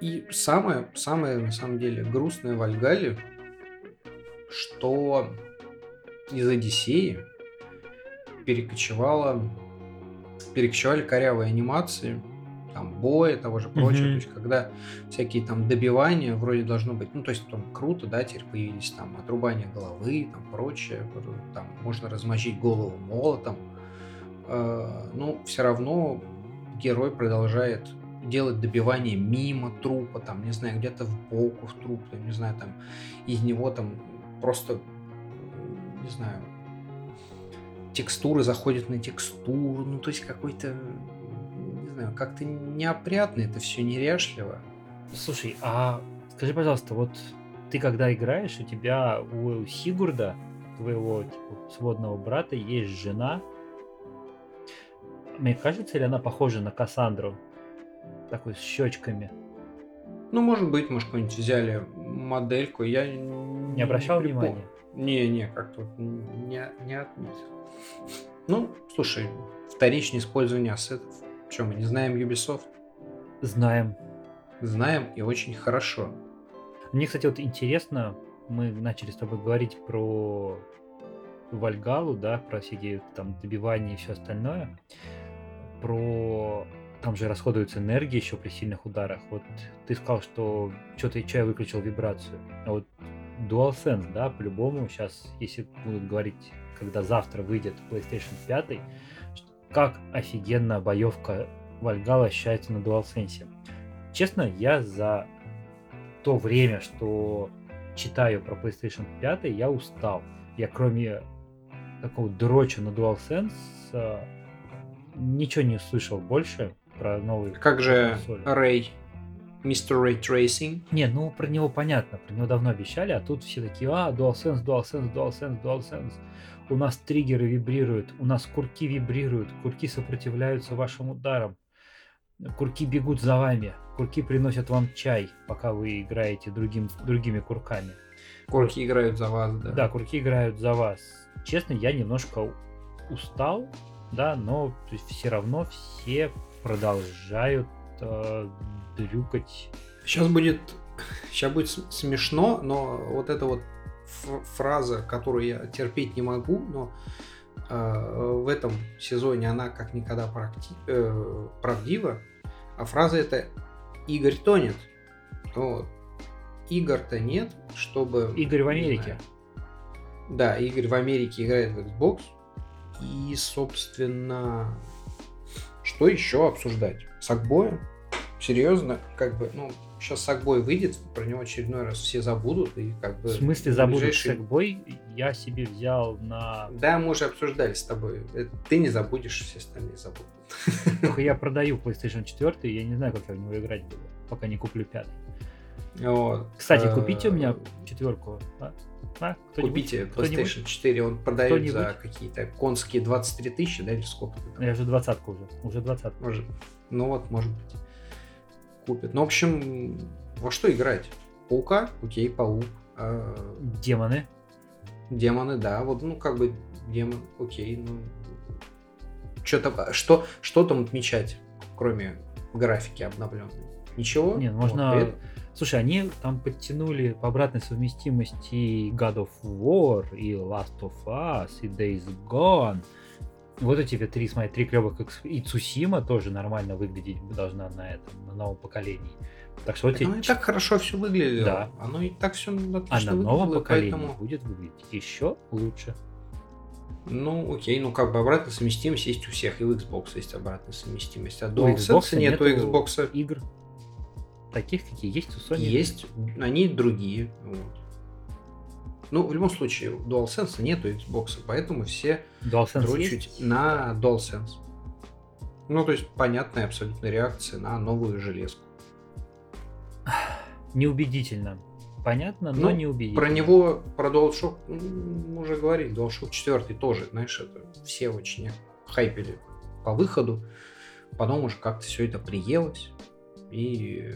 и самое, самое на самом деле грустное в Альгале, что из Одиссеи перекочевала, перекочевали корявые анимации, там, боя, того же прочего, mm-hmm. то есть, когда всякие там добивания вроде должно быть, ну, то есть, там, круто, да, теперь появились там отрубание головы, там, прочее, там, можно размочить голову молотом, э, ну, все равно герой продолжает делать добивание мимо трупа, там, не знаю, где-то в боку в труп, там, не знаю, там, из него там просто не знаю, текстуры заходят на текстуру, ну то есть какой-то, знаю, как-то неопрятно, это все неряшливо. Слушай, а скажи, пожалуйста, вот ты когда играешь, у тебя у Сигурда, твоего типа, сводного брата, есть жена. Мне кажется, ли она похожа на Кассандру? Такой с щечками. Ну, может быть, может, какую-нибудь взяли модельку. Я не обращал не внимания. Не-не, как-то не, не отметил. Ну, слушай, вторичное использование ассетов. Что, мы не знаем Ubisoft? Знаем. Знаем и очень хорошо. Мне, кстати, вот интересно, мы начали с тобой говорить про Вальгалу, да, про всякие там добивания и все остальное, про там же расходуется энергия еще при сильных ударах. Вот ты сказал, что что-то я выключил вибрацию. А вот DualSense, да, по-любому сейчас, если будут говорить, когда завтра выйдет PlayStation 5, как офигенно боевка Вальгала ощущается на DualSense. Честно, я за то время, что читаю про PlayStation 5, я устал. Я кроме такого дроча на DualSense э, ничего не услышал больше про новый. Как же Ray? Mr. Ray Tracing. Не, ну про него понятно, про него давно обещали, а тут все такие, а, DualSense, DualSense, DualSense, DualSense. У нас триггеры вибрируют, у нас курки вибрируют, курки сопротивляются вашим ударам. Курки бегут за вами, курки приносят вам чай, пока вы играете другим, другими курками. Курки вот. играют за вас, да? Да, курки играют за вас. Честно, я немножко устал, да, но все равно все продолжают э, дрюкать. Сейчас будет, сейчас будет смешно, но вот эта вот фраза, которую я терпеть не могу, но э, в этом сезоне она как никогда практи- э, правдива, а фраза это «Игорь тонет». Вот. Игорь-то нет, чтобы... Игорь в Америке. Да, Игорь в Америке играет в Xbox. И, собственно, что еще обсуждать? Сакбоя? Серьезно? Как бы, ну, сейчас Сакбой выйдет, про него очередной раз все забудут. И как бы В смысле забудут ближайший- Сэкбой? Я себе взял на... Да, мы уже обсуждали с тобой. Это Ты не забудешь, все остальные забудут. Только я продаю PlayStation 4, и я не знаю, как я в него играть буду, пока не куплю пятый. Вот. Кстати, Э, купите у меня четверку. А? А? Купите? PlayStation 4, он продает за какие-то конские 23 тысячи, да, или сколько? Я уже двадцатку уже. Уже двадцатку. Может. Ну вот, может быть. Купит. Ну, в общем, во что играть? Паука? Окей, паук. А, Демоны. демоны, да. Вот, ну, как бы демон, окей, ну. Что-то, что, что там отмечать, кроме графики обновленной? Ничего? Нет, Вот, можно... это- Слушай, они там подтянули по обратной совместимости God of War, и Last of Us, и Days Gone. Вот эти вот три, смотри, три клевых экс- И Цусима тоже нормально выглядеть должна на этом, на новом поколении. Так что Так эти оно и так хорошо все выглядело. Да. Оно и так все А отлично на новом поколении поэтому... будет выглядеть еще лучше. Ну, окей, ну как бы обратная совместимость есть у всех, и у Xbox есть обратная совместимость. А У DualSense Xbox нет, у Xbox игр таких, какие есть у Sony. есть, они другие. Вот. Ну, в любом случае, DualSense нет у Xbox, поэтому все DualSense дрочат есть? на DualSense. Ну, то есть, понятная абсолютно реакция на новую железку. Неубедительно. Понятно, но Ну, неубедительно. Про него, про DualShock, мы уже говорили, DualShock 4 тоже, знаешь, это все очень хайпели по выходу. Потом уже как-то все это приелось. И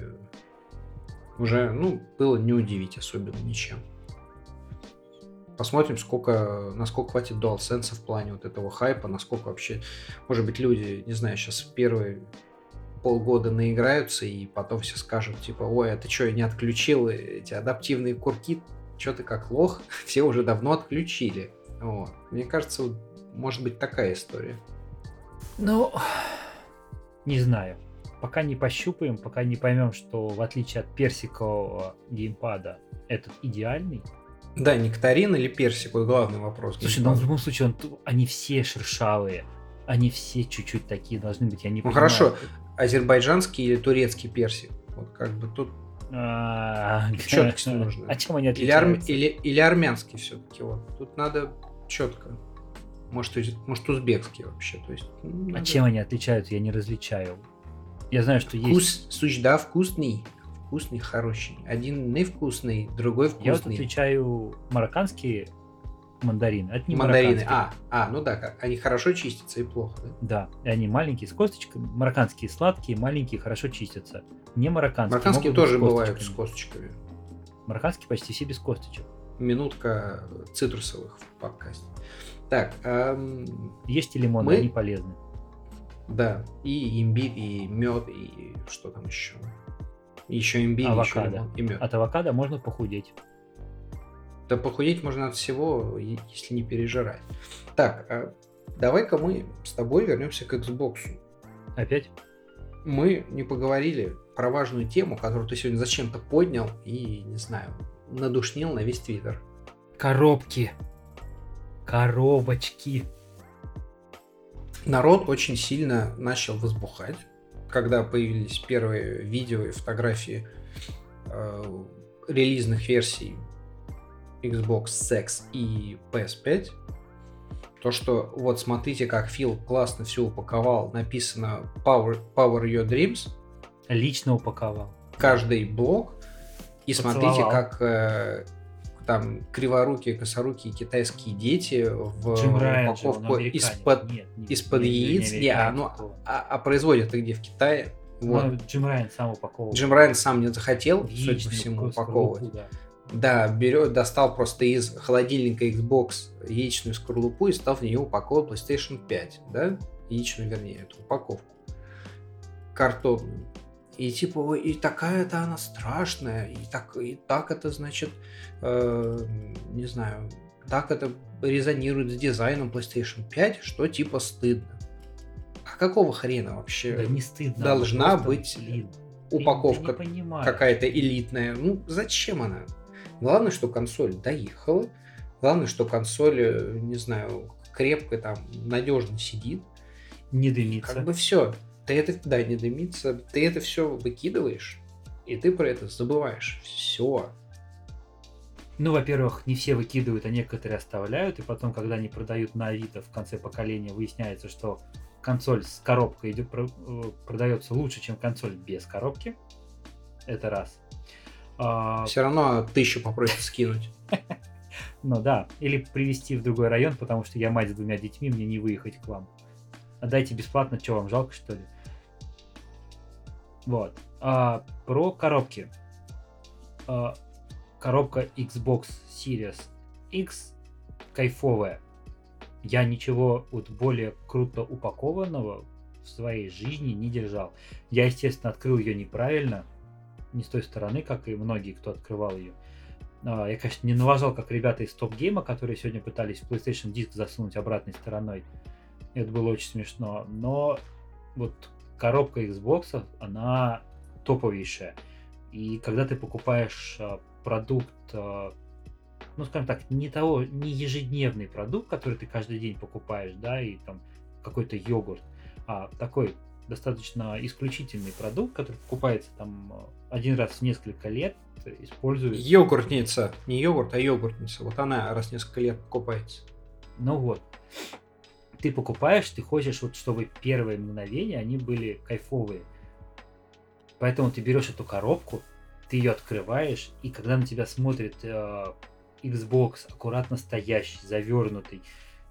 уже, ну, было не удивить особенно ничем. Посмотрим, сколько, насколько хватит DualSense в плане вот этого хайпа, насколько вообще, может быть, люди, не знаю, сейчас первые полгода наиграются, и потом все скажут, типа, ой, а ты что, не отключил эти адаптивные курки? Что ты как лох? Все уже давно отключили. Вот. Мне кажется, вот может быть такая история. Ну, не знаю. Пока не пощупаем, пока не поймем, что в отличие от персикового геймпада этот идеальный. Да, нектарин или персик, вот главный вопрос. Слушай, ну в любом случае, он, они все шершавые. Они все чуть-чуть такие должны быть. Я не Ну, понимаю. хорошо. Азербайджанский или турецкий персик? Вот как бы тут... А, Чёткость нужна. А чем они отличаются? или, или армянский все-таки. Вот. Тут надо четко. Может, может, узбекский вообще. То есть, ну, А чем они отличаются, я не различаю. Я знаю, что есть... Вкус, да, вкусный. Вкусный, хороший. Один невкусный, другой Я вот вкусный. отличаю марокканские мандарины от не Мандарины. А, а, ну да, как- они хорошо чистятся и плохо, да? Да, и они маленькие с косточками, марокканские сладкие, маленькие хорошо чистятся. Не марокканские. Марокканские тоже бывают с косточками. Марокканские почти все без косточек. Минутка цитрусовых в подкасте. Так, ам, Есть и лимоны, Мы- они полезны. да, и имбирь, и мед, и что там еще? Еще имбирь, еще Авокадо. лимон, и мед. От авокадо можно похудеть. Да похудеть можно от всего, если не пережирать. Так, а давай-ка мы с тобой вернемся к Xbox. Опять? Мы не поговорили про важную тему, которую ты сегодня зачем-то поднял и, не знаю, надушнил на весь Твиттер. Коробки. Коробочки. Народ очень сильно начал возбухать, когда появились первые видео и фотографии э, релизных версий Xbox X и PS5. То, что вот смотрите, как Фил классно все упаковал, написано Power, Power Your Dreams, Лично упаковал. каждый блок, и смотрите, Поцеловал. как э, там криворукие, косорукие китайские дети в Джим упаковку из-под из-под не- не яиц. Не, а, ну, а, а производят их где в Китае. Вот. Ну, Джим Райан сам упаковывал. Джим Райан сам не захотел, судя по всему, скорлупу, упаковывать. да. Да, берет, достал просто из холодильника Xbox яичную скорлупу и стал в нее упаковывать PlayStation 5, да? Яичную, вернее, эту упаковку. Картонную. И типа, ой, и такая-то она страшная, и так, и так это, значит, э, не знаю, так это резонирует с дизайном PlayStation 5, что типа стыдно. А какого хрена вообще? Да не стыдно. должна быть блин, упаковка какая-то элитная. Ну, зачем она? Главное, что консоль доехала, Главное, что консоль, э, не знаю, крепко там, надежно сидит. Не дымится. Как бы все. Ты это, да, не дымится. Ты это все выкидываешь, и ты про это забываешь. Все. Ну, во-первых, не все выкидывают, а некоторые оставляют, и потом, когда они продают на Авито в конце поколения, выясняется, что консоль с коробкой идет, э, продается лучше, чем консоль без коробки. Это раз. А... Все равно тысячу попросят скинуть. Ну да, или привезти в другой район, потому что я мать с двумя детьми, мне не выехать к вам. Отдайте бесплатно, что вам жалко, что ли? Вот. А, про коробки. А, коробка Xbox Series X кайфовая. Я ничего вот более круто упакованного в своей жизни не держал. Я, естественно, открыл ее неправильно, не с той стороны, как и многие, кто открывал ее. А, я, конечно, не налажал, как ребята из Топ Гейма, которые сегодня пытались PlayStation диск засунуть обратной стороной. Это было очень смешно. Но вот коробка Xbox, она топовейшая. И когда ты покупаешь а, продукт, а, ну, скажем так, не того, не ежедневный продукт, который ты каждый день покупаешь, да, и там какой-то йогурт, а такой достаточно исключительный продукт, который покупается там один раз в несколько лет, использует... Йогуртница. Не йогурт, а йогуртница. Вот она раз в несколько лет покупается. Ну вот. Ты покупаешь, ты хочешь, вот, чтобы первые мгновения, они были кайфовые. Поэтому ты берешь эту коробку, ты ее открываешь, и когда на тебя смотрит э, Xbox, аккуратно стоящий, завернутый,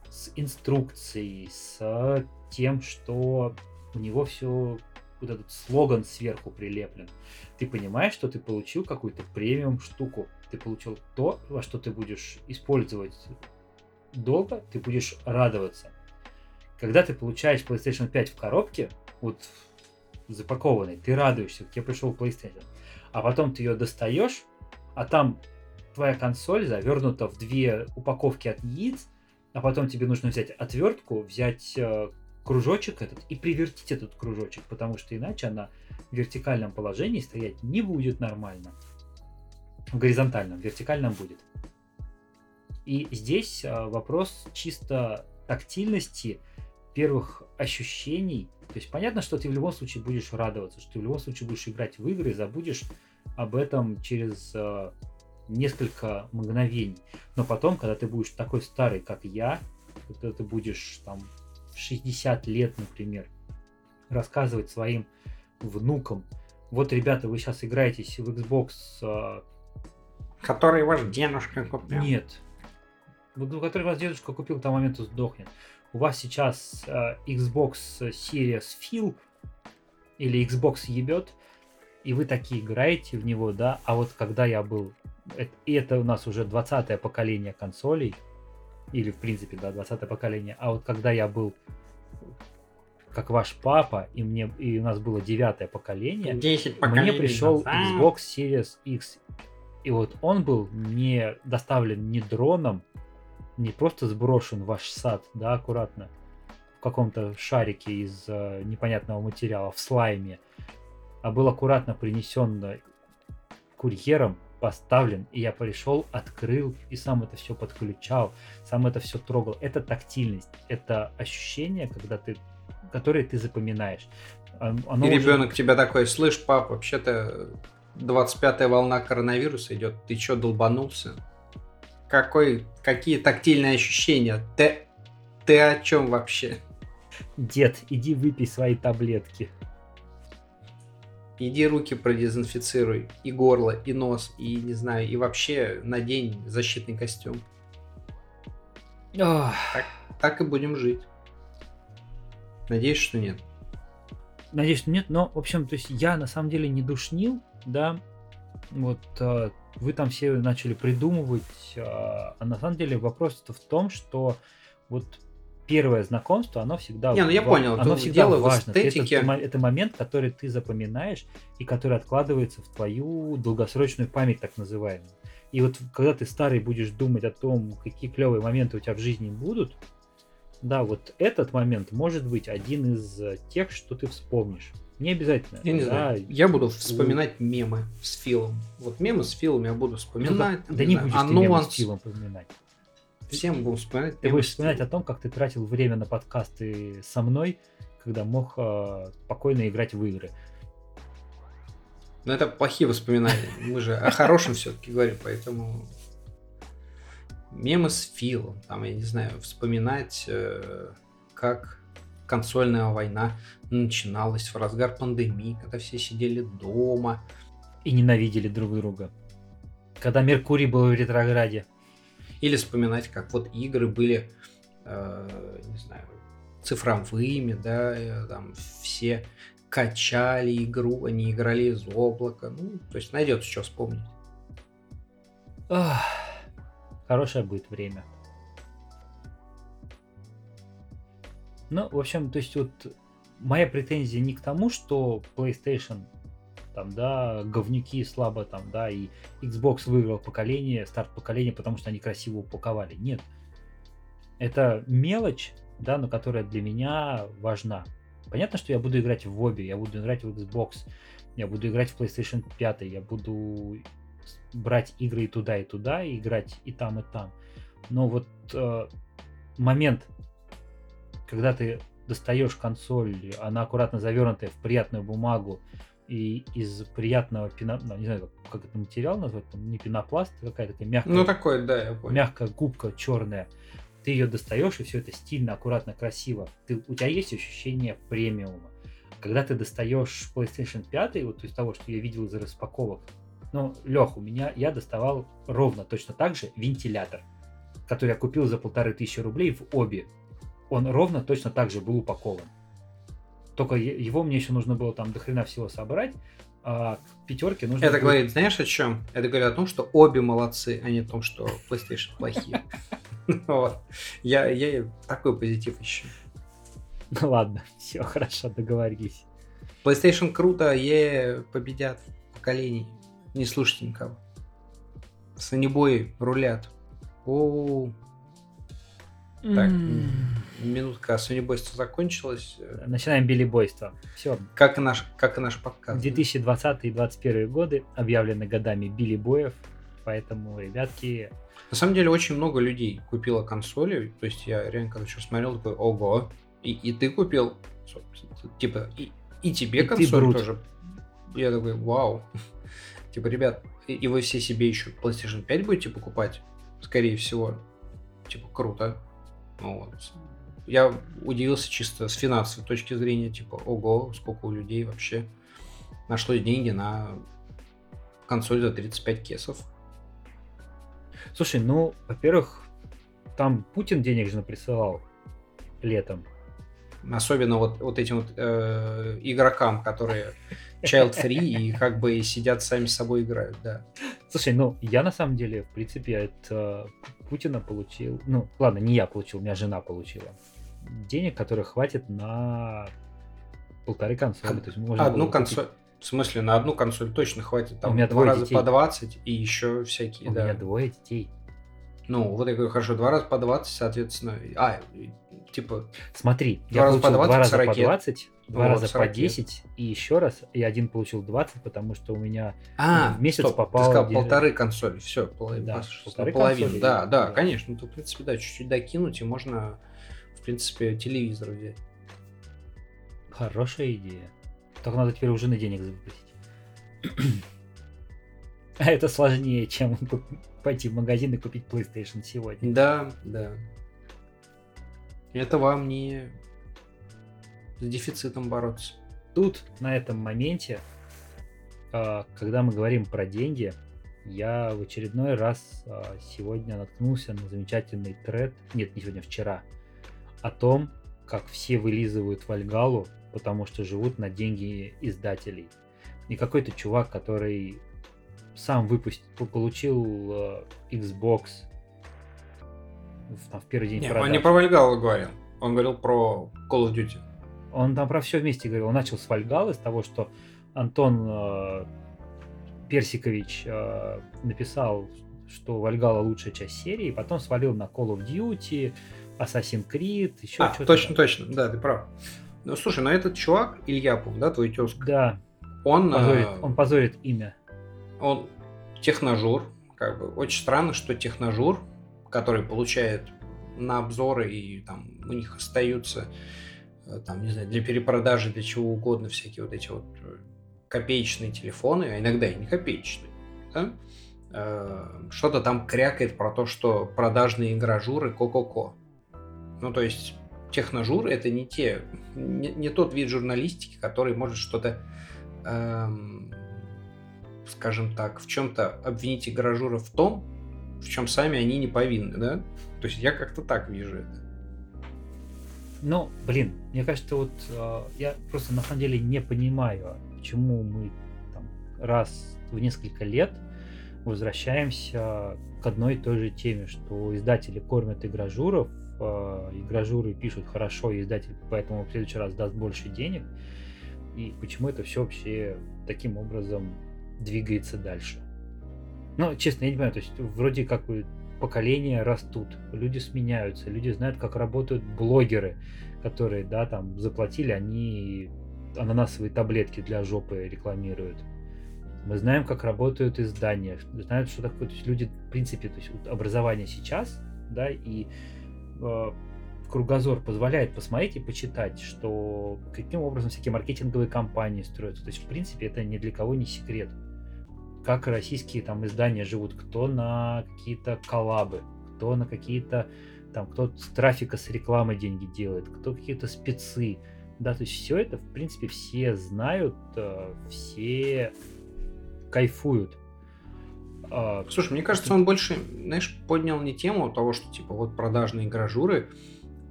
с инструкцией, с тем, что у него все вот этот слоган сверху прилеплен. Ты понимаешь, что ты получил какую-то премиум штуку. Ты получил то, во что ты будешь использовать долго, ты будешь радоваться. Когда ты получаешь PlayStation 5 в коробке, вот запакованный, ты радуешься, тебе пришел PlayStation. А потом ты ее достаешь, а там твоя консоль завернута в две упаковки от яиц, а потом тебе нужно взять отвертку, взять э, кружочек этот и привертить этот кружочек, потому что иначе она в вертикальном положении стоять не будет нормально. В горизонтальном, в вертикальном будет. И здесь э, вопрос чисто тактильности, первых ощущений. То есть понятно, что ты в любом случае будешь радоваться, что ты в любом случае будешь играть в игры, забудешь об этом через э, несколько мгновений. Но потом, когда ты будешь такой старый, как я, когда ты будешь там 60 лет, например, рассказывать своим внукам, вот, ребята, вы сейчас играетесь в Xbox... Э, который ваш дедушка купил. Нет. Который ваш дедушка купил, к тому моменту сдохнет. У вас сейчас э, Xbox Series Feel или Xbox ебет, и вы такие играете в него, да, а вот когда я был и это у нас уже 20 поколение консолей, или в принципе, да, 20 поколение, а вот когда я был как ваш папа, и мне и у нас было девятое поколение, 10 мне пришел Xbox Series X. И вот он был не доставлен ни дроном, не просто сброшен ваш сад, да, аккуратно, в каком-то шарике из э, непонятного материала, в слайме, а был аккуратно принесен курьером поставлен, и я пришел, открыл и сам это все подключал, сам это все трогал. Это тактильность, это ощущение, когда ты, которое ты запоминаешь. Оно и ребенок уже... тебя такой, слышь, пап, вообще-то 25-я волна коронавируса идет, ты чё, долбанулся? Какой, какие тактильные ощущения? Ты, ты о чем вообще? Дед, иди выпей свои таблетки. Иди руки продезинфицируй, и горло, и нос, и не знаю, и вообще надень защитный костюм. Так, так и будем жить. Надеюсь, что нет. Надеюсь, что нет, но, в общем, то есть я на самом деле не душнил, да, вот э, вы там все начали придумывать, э, а на самом деле вопрос-то в том, что вот первое знакомство, оно всегда... Не, ну я понял, оно всегда дело важно. В эстетике. Это, это момент, который ты запоминаешь и который откладывается в твою долгосрочную память, так называемую. И вот когда ты старый будешь думать о том, какие клевые моменты у тебя в жизни будут, да, вот этот момент может быть один из тех, что ты вспомнишь. Не обязательно. Я не да. знаю. Я буду вспоминать мемы с Филом. Вот мемы с Филом я буду вспоминать. Ну, да, да не, будешь знаю, ты мемы с Филом вспоминать. всем будем вспоминать. Ты будешь вспоминать о том, как ты тратил время на подкасты со мной, когда мог э, спокойно играть в игры. Но это плохие воспоминания. Мы же о хорошем все-таки говорим, поэтому мемы с Филом, там, я не знаю, вспоминать, э, как консольная война начиналась в разгар пандемии, когда все сидели дома. И ненавидели друг друга. Когда Меркурий был в ретрограде. Или вспоминать, как вот игры были, э, не знаю, цифровыми, да, э, там все качали игру, они играли из облака. Ну, то есть найдется что вспомнить. Ах, хорошее будет время. Ну, в общем, то есть вот моя претензия не к тому, что PlayStation там, да, говнюки слабо там, да, и Xbox выиграл поколение, старт поколения, потому что они красиво упаковали. Нет. Это мелочь, да, но которая для меня важна. Понятно, что я буду играть в обе, я буду играть в Xbox, я буду играть в PlayStation 5, я буду брать игры и туда, и туда, и играть и там, и там. Но вот э, момент, когда ты достаешь консоль, она аккуратно завернутая в приятную бумагу, и из приятного пено... ну, не знаю, как это материал назвать, там не пенопласт, а какая-то такая мягкая, Ну, такой, да, я понял. мягкая губка черная. Ты ее достаешь, и все это стильно, аккуратно, красиво. Ты, у тебя есть ощущение премиума. Когда ты достаешь PlayStation 5, вот из того, что я видел из распаковок, ну, Лех, у меня, я доставал ровно точно так же вентилятор, который я купил за полторы тысячи рублей в обе. Он ровно точно так же был упакован. Только его мне еще нужно было там до хрена всего собрать, а к пятерке нужно Это будет- говорит, знаешь, о чем? Это говорит о том, что обе молодцы, а не о том, что PlayStation плохие. Я, такой позитив ищу. Ну ладно, все, хорошо, договорились. PlayStation круто, е победят поколений. Не слушайте никого. Санебои рулят. О, Так. Минутка сонебойства закончилась. Начинаем билибойство. Все, Как и наш, как и наш подкаст. 2020 и 2021 годы объявлены годами билибоев, поэтому, ребятки, На самом деле очень много людей купило консоли. То есть я реально когда что смотрел, такой, ого. И, и ты купил, типа, и, и тебе И консоль тоже. Я такой, вау. Типа, ребят, и, и вы все себе еще PlayStation 5 будете покупать? Скорее всего. Типа, круто. Ну вот. Я удивился чисто с финансовой точки зрения, типа, ого, сколько у людей вообще нашлось деньги на консоль за 35 кесов. Слушай, ну, во-первых, там Путин денег же присылал летом. Особенно вот, вот этим вот э, игрокам, которые child free и как бы сидят сами с собой играют, да. Слушай, ну, я на самом деле, в принципе, от э, Путина получил... Ну, ладно, не я получил, у меня жена получила. Денег, которых хватит на полторы консоли. То есть можно Одну было купить- консоль, в смысле, на одну консоль точно хватит. Там У меня два раза детей. по 20 и еще всякие, У да. меня двое детей. Ну, вот я говорю, хорошо, два раза по 20, соответственно. А, типа, Смотри, Два я раза по получил 20, два раза по 40. 20, два Вот, раза по 40. 10, и еще раз, и один получил 20, потому что у меня а, в месяц стоп, попало Ты сказал где- полторы консоли, все, Да, половину. консоли, Да, да, да. конечно. Ну, то, в принципе, да, чуть-чуть докинуть, и можно, принципе, телевизор взять. Хорошая идея. Только надо теперь у жены денег запросить. А это сложнее, чем пойти в магазин и купить PlayStation сегодня. Да, да. Это вам не с дефицитом бороться. Тут, на этом моменте, а, когда мы говорим про деньги, я в очередной раз а, сегодня наткнулся на замечательный тред, нет, не сегодня, вчера, о том, как все вылизывают Вальгалу, потому что живут на деньги издателей. И какой-то чувак, который сам выпустил, получил э, Xbox в, там, в первый день Не, продаж. он не про Вальгалу говорил. Он говорил про Call of Duty. Он там про все вместе говорил. Он начал с Вальгалы, с того, что Антон э, Персикович э, написал, что Вальгала лучшая часть серии, потом свалил на Call of Duty, Assassin's Creed, еще А, что-то. точно, точно, да, ты прав. Ну, слушай, ну этот чувак, Ильяпов, да, твой тезка, Да, он, позорит, э, он позорит имя. он техножур, как бы, очень странно, что техножур который получает на обзоры, и там у них остаются, э, там, не знаю, для перепродажи, для чего угодно, всякие вот эти вот э, копеечные телефоны, а иногда и не копеечные, да? Э, что-то там крякает про то, что продажные гражуры ко-ко-ко. Ну, то есть техножуры это не те, не, не тот вид журналистики, который может что-то, эм, скажем так, в чем-то обвинить игражуры в том, в чем сами они не повинны, да? То есть я как-то так вижу это. Ну, блин, мне кажется, вот э, я просто на самом деле не понимаю, почему мы там, раз в несколько лет возвращаемся к одной и той же теме, что издатели кормят игражуров, э, игражуры пишут хорошо, издатель поэтому в следующий раз даст больше денег. И почему это все вообще таким образом двигается дальше? Ну, честно, я не понимаю, то есть вроде как бы поколения растут, люди сменяются, люди знают, как работают блогеры, которые, да, там заплатили, они ананасовые таблетки для жопы рекламируют. Мы знаем, как работают издания, знают, что такое, то есть люди, в принципе, то есть образование сейчас, да, и э, кругозор позволяет посмотреть и почитать, что каким образом всякие маркетинговые компании строятся. То есть, в принципе, это ни для кого не секрет. Как российские там издания живут, кто на какие-то коллабы, кто на какие-то там, кто с трафика, с рекламы деньги делает, кто какие-то спецы. Да, то есть все это, в принципе, все знают, э, все кайфуют. А, Слушай, мне кажется, он больше, знаешь, поднял не тему того, что типа вот продажные гражуры,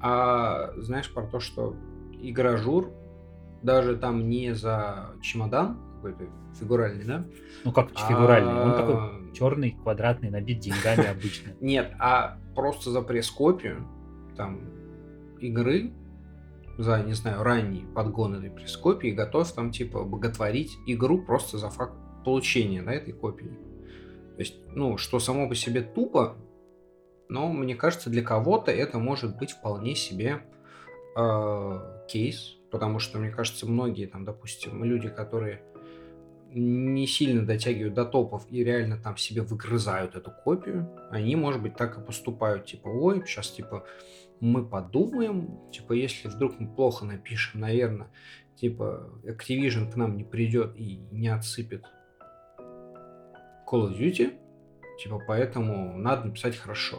а знаешь про то, что и гражур даже там не за чемодан какой-то фигуральный, да? Ну как фигуральный? Он а, такой черный, квадратный, набит деньгами обычно. Нет, а просто за пресс-копию там игры за, не знаю, ранний подгон этой пресс-копии готов там типа боготворить игру просто за факт получения да, этой копии. То есть, ну, что само по себе тупо, но мне кажется, для кого-то это может быть вполне себе э, кейс, потому что, мне кажется, многие там, допустим, люди, которые не сильно дотягивают до топов и реально там себе выгрызают эту копию, они, может быть, так и поступают, типа, ой, сейчас, типа, мы подумаем, типа, если вдруг мы плохо напишем, наверное, типа, Activision к нам не придет и не отсыпет Call of Duty, типа, поэтому надо написать хорошо.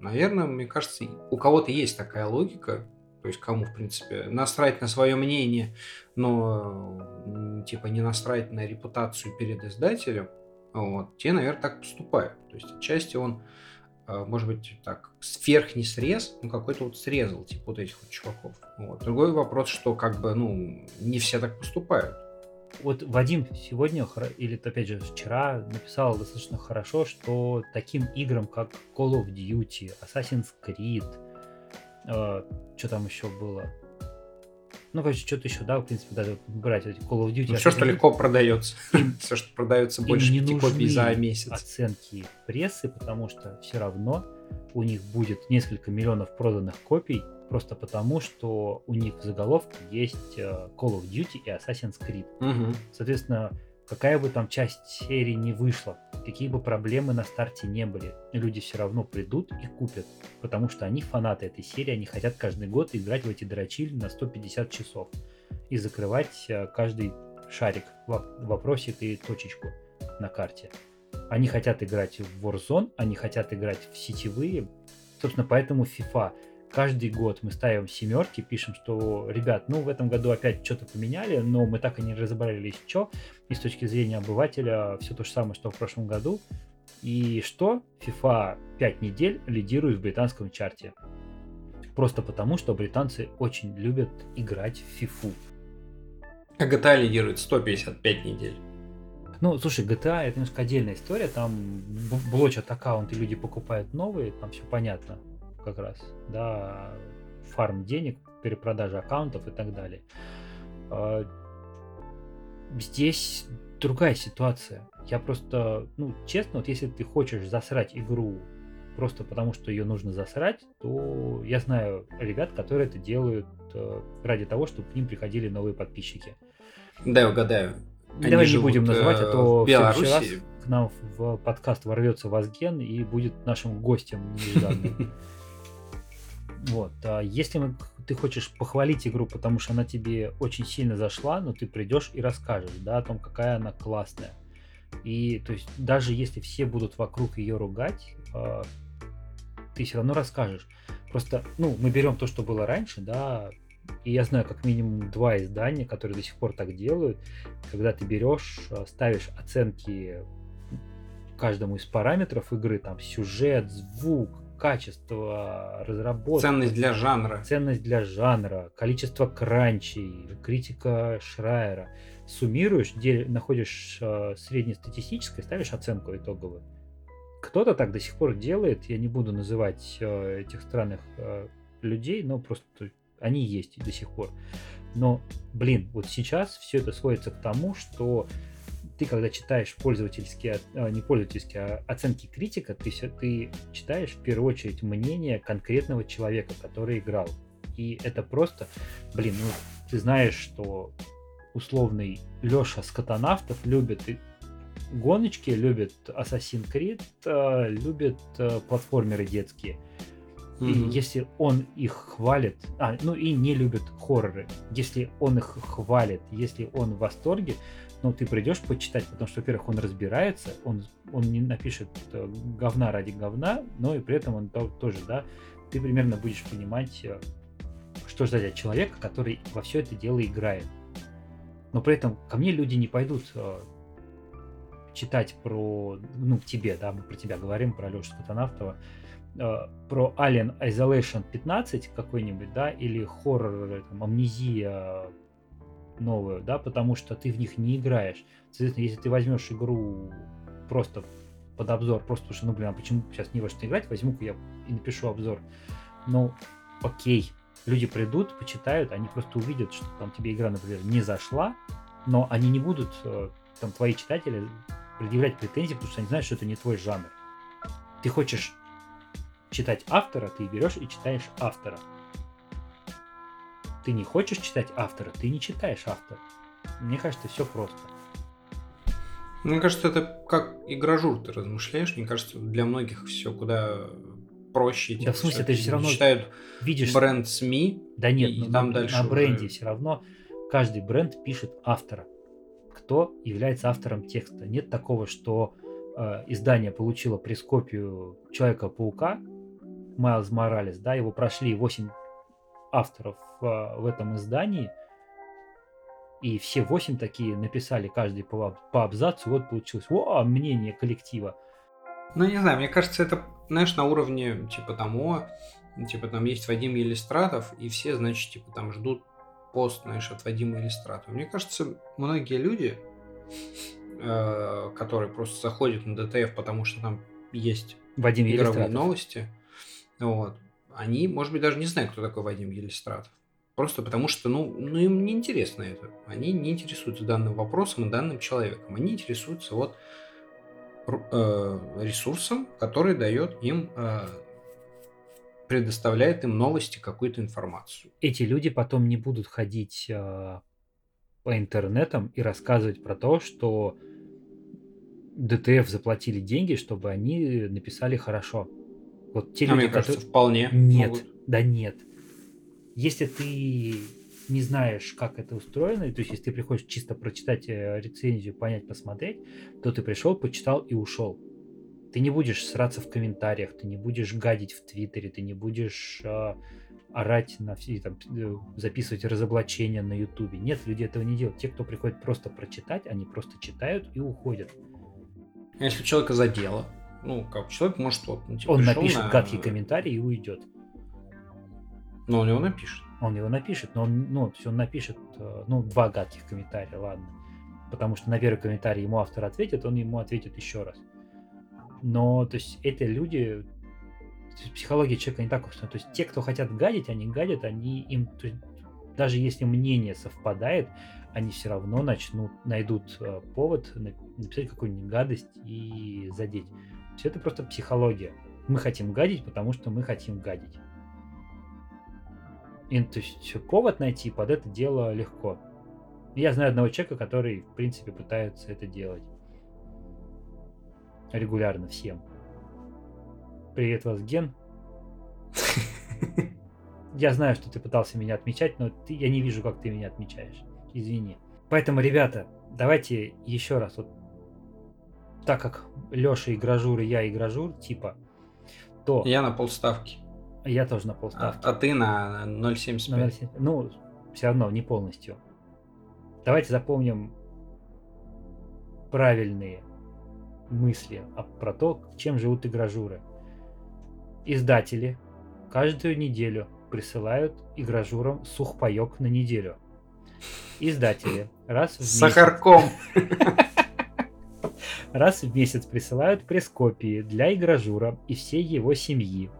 Наверное, мне кажется, у кого-то есть такая логика, то есть кому, в принципе, насрать на свое мнение, но типа не насрать на репутацию перед издателем, вот, те, наверное, так поступают. То есть отчасти он, а, может быть, так, сверхний срез, ну, какой-то вот срезал, типа, вот этих вот чуваков. Вот. Другой вопрос, что, как бы, ну, не все так поступают. Вот Вадим сегодня, или опять же вчера, написал достаточно хорошо, что таким играм, как Call of Duty, Assassin's Creed, э, что там еще было, ну, короче, что-то еще, да, в принципе, даже брать эти Call of Duty. Ну, все, что легко продается. все, что продается больше пяти копий за месяц. оценки прессы, потому что все равно у них будет несколько миллионов проданных копий, просто потому, что у них в заголовке есть э, Call of Duty и Assassin's Creed. Угу. Соответственно, какая бы там часть серии не вышла, какие бы проблемы на старте не были, люди все равно придут и купят, потому что они фанаты этой серии, они хотят каждый год играть в эти дрочили на 150 часов и закрывать э, каждый шарик, вопросик и точечку на карте. Они хотят играть в Warzone, они хотят играть в сетевые. Собственно, поэтому FIFA каждый год мы ставим семерки, пишем, что, ребят, ну, в этом году опять что-то поменяли, но мы так и не разобрались, что. И с точки зрения обывателя все то же самое, что в прошлом году. И что? FIFA 5 недель лидирует в британском чарте. Просто потому, что британцы очень любят играть в FIFA. А GTA лидирует 155 недель. Ну, слушай, GTA это немножко отдельная история, там блочат аккаунты, люди покупают новые, там все понятно как раз, да, фарм денег, перепродажа аккаунтов и так далее. А, здесь другая ситуация. Я просто, ну, честно, вот если ты хочешь засрать игру просто потому, что ее нужно засрать, то я знаю ребят, которые это делают э, ради того, чтобы к ним приходили новые подписчики. Да, угадаю. Они Давай не будем называть, а э, то в в следующий раз к нам в подкаст ворвется Вазген и будет нашим гостем нежданным. Вот. а Если ты хочешь похвалить игру, потому что она тебе очень сильно зашла, но ты придешь и расскажешь, да, о том, какая она классная. И то есть даже если все будут вокруг ее ругать, а, ты все равно расскажешь. Просто, ну, мы берем то, что было раньше, да, и я знаю как минимум два издания, которые до сих пор так делают, когда ты берешь, а, ставишь оценки каждому из параметров игры, там сюжет, звук, качество, разработка, Ценность для жанра. ценность для жанра, количество кранчей, критика Шрайера. Суммируешь, дел- находишь э, среднестатистическое, ставишь оценку итоговую. Кто-то так до сих пор делает, я не буду называть э, этих странных э, людей, но просто они есть до сих пор. Но, блин, вот сейчас все это сводится к тому, что ты, когда читаешь пользовательские, а, не пользовательские, а оценки критика, ты, ты читаешь в первую очередь мнение конкретного человека, который играл. И это просто, блин, ну, ты знаешь, что условный Леша Скотонавтов любит гоночки, любит Assassin's Creed, э, любит э, платформеры детские. И Мгм. если он их хвалит, а, ну и не любит хорроры, если он их хвалит, если он в восторге, ну ты придешь почитать, потому что, во-первых, он разбирается, он, он не напишет э, говна ради говна, но и при этом он то- тоже, да, ты примерно будешь понимать, э, что ждать от человека, который во все это дело играет. Но при этом ко мне люди не пойдут э, читать про, ну, тебе, да, мы про тебя говорим, про Лешу Скотонавтова, э, про Alien Isolation 15 какой-нибудь, да, или хоррор, там, амнезия новую, да, потому что ты в них не играешь. Соответственно, если ты возьмешь игру просто под обзор, просто потому что, ну, блин, а почему сейчас не во что играть, возьму-ка я и напишу обзор. Ну, окей, люди придут, почитают, они просто увидят, что там тебе игра, например, не зашла, но они не будут, э, там, твои читатели предъявлять претензии, потому что они знают, что это не твой жанр. Ты хочешь читать автора, ты берешь и читаешь автора. Ты не хочешь читать автора, ты не читаешь автора. Мне кажется, все просто. Мне кажется, это как игражур ты размышляешь. Мне кажется, для многих все куда проще. Да, типа, в смысле, что ты же всё равно читают Видишь, бренд СМИ. да нет, и ну, там на, дальше на уже- бренде все равно каждый бренд пишет автора. Кто является автором текста? Нет такого, что э, издание получило пресс-копию Человека-паука, Майлз Моралес, да, его прошли 8 авторов э, в этом издании, и все 8 такие написали каждый по, по абзацу, вот получилось, о, мнение коллектива. Ну, не знаю, мне кажется, это, знаешь, на уровне, типа, того, типа, там есть Вадим Елистратов, и все, значит, типа, там ждут пост, знаешь, от Вадима Елистратова. Мне кажется, многие люди, э, которые просто заходят на ДТФ, потому что там есть Вадим игровые Елистратов. новости, вот, они, может быть, даже не знают, кто такой Вадим Елистратов. Просто потому что, ну, ну им не интересно это. Они не интересуются данным вопросом и данным человеком. Они интересуются вот э, ресурсом, который дает им, э, предоставляет им новости, какую-то информацию. эти люди потом не будут ходить э, по интернетам и рассказывать про то, что ДТФ заплатили деньги, чтобы они написали хорошо. Вот те А люди, мне кажется, которые... вполне Нет, могут. да нет. Если ты не знаешь, как это устроено, то есть если ты приходишь чисто прочитать э, рецензию, понять, посмотреть, то ты пришел, почитал и ушел. Ты не будешь сраться в комментариях, ты не будешь гадить в Твиттере, ты не будешь э, орать на все, там, э, записывать разоблачения на Ютубе. Нет, люди этого не делают. Те, кто приходит просто прочитать, они просто читают и уходят. А Если человека задело, ну, как человек может вот, ну, типа, Он напишет на- гадкий комментарий и уйдет. Но он его напишет. Он его напишет, но он, ну, то есть он напишет, э, ну, два гадких комментария, ладно. Потому что на первый комментарий ему автор ответит, он ему ответит еще раз. Но, то есть, это люди, психология человека не так устроена. То есть, те, кто хотят гадить, они гадят, они им, то есть, даже если мнение совпадает, они все равно начнут, найдут э, повод на- написать какую-нибудь гадость и задеть. Есть, это просто психология. Мы хотим гадить, потому что мы хотим гадить. И, то есть повод найти под это дело легко. Я знаю одного человека, который, в принципе, пытается это делать. Регулярно всем. Привет вас, Ген. Я знаю, что ты пытался меня отмечать, но ты, я не вижу, как ты меня отмечаешь. Извини. Поэтому, ребята, давайте еще раз. Вот так как Леша игражур и я игражур, типа, то Я на полставки. я тоже на А, полставки. а ты на На 0,75. 0,7. Ну, все равно не полностью. Давайте запомним правильные мысли а- про то, чем живут игражуры. Издатели каждую неделю присылают игражурам сухпайок на неделю. Издатели раз в С месяц, сахарком. раз в месяц присылают пресс-копии для игражура и всей его семьи.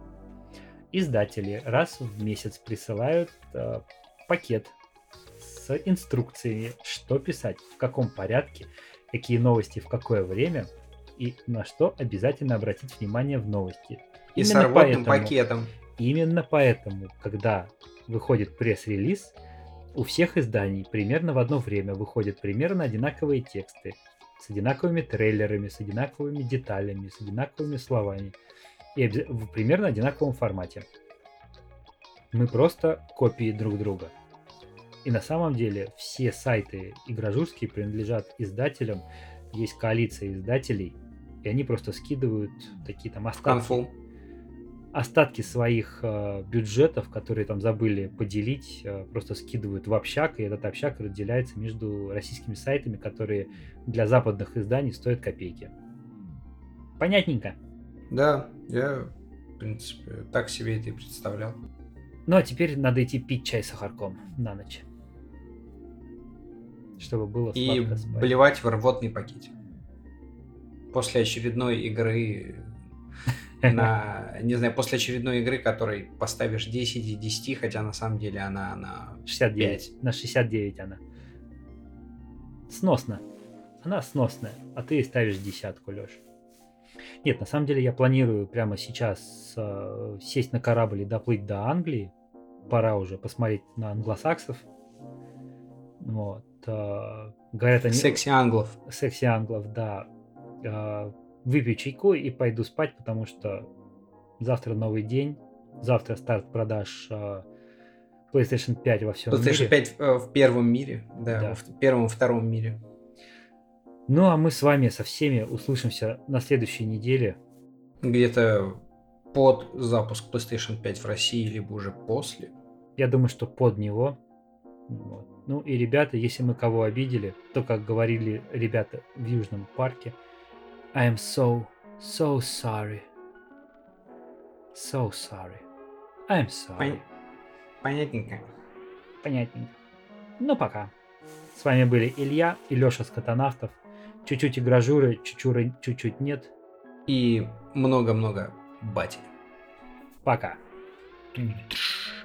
Издатели раз в месяц присылают э, пакет с инструкциями, что писать, в каком порядке, какие новости в какое время и на что обязательно обратить внимание в новости. И с Именно рвотным поэтому- пакетом. Именно поэтому, когда выходит пресс-релиз, у всех изданий примерно в одно время выходят примерно одинаковые тексты с одинаковыми трейлерами, с одинаковыми деталями, с одинаковыми словами и в примерно одинаковом формате. Мы просто копии друг друга. И на самом деле все сайты игражурские принадлежат издателям, есть коалиция издателей, и они просто скидывают такие там остатки Конфу. Остатки своих э, бюджетов, которые там забыли поделить, э, просто скидывают в общак, и этот общак разделяется между российскими сайтами, которые для западных изданий стоят копейки. Понятненько. Да, я, в принципе, так себе это и представлял. Ну а теперь надо идти пить чай с сахарком на ночь. Чтобы было И спать. блевать в рвотный пакетик. После очередной игры на, не знаю, после очередной игры, которой поставишь 10 из 10, хотя на самом деле она на 69. На 69 она. Сносно. Она сносная. А ты ставишь десятку, Леш. Нет, на самом деле я планирую прямо сейчас э, сесть на корабль и доплыть до Англии. Пора уже посмотреть на англосаксов. Вот. э, говорят они... секси англов. Секси англов, да. Э, выпью чайку и пойду спать, потому что завтра новый день. Завтра старт продаж э, PlayStation 5 во всем PlayStation мире. 5 э, в первом мире, да, Да. в первом и втором мире. Ну а мы с вами со всеми услышимся на следующей неделе. Где-то под запуск PlayStation 5 в России, либо уже после. Я думаю, что под него. Вот. Ну и ребята, если мы кого обидели, то, как говорили ребята в Южном парке, I am so, so sorry. So sorry. I'm sorry. Пон- Понятненько. Понятненько. Ну пока. С вами были Илья и Леша Скотонавтов. Чуть-чуть игражуры, чуть-чуть, чуть-чуть нет. И много-много бати. Пока. Тш.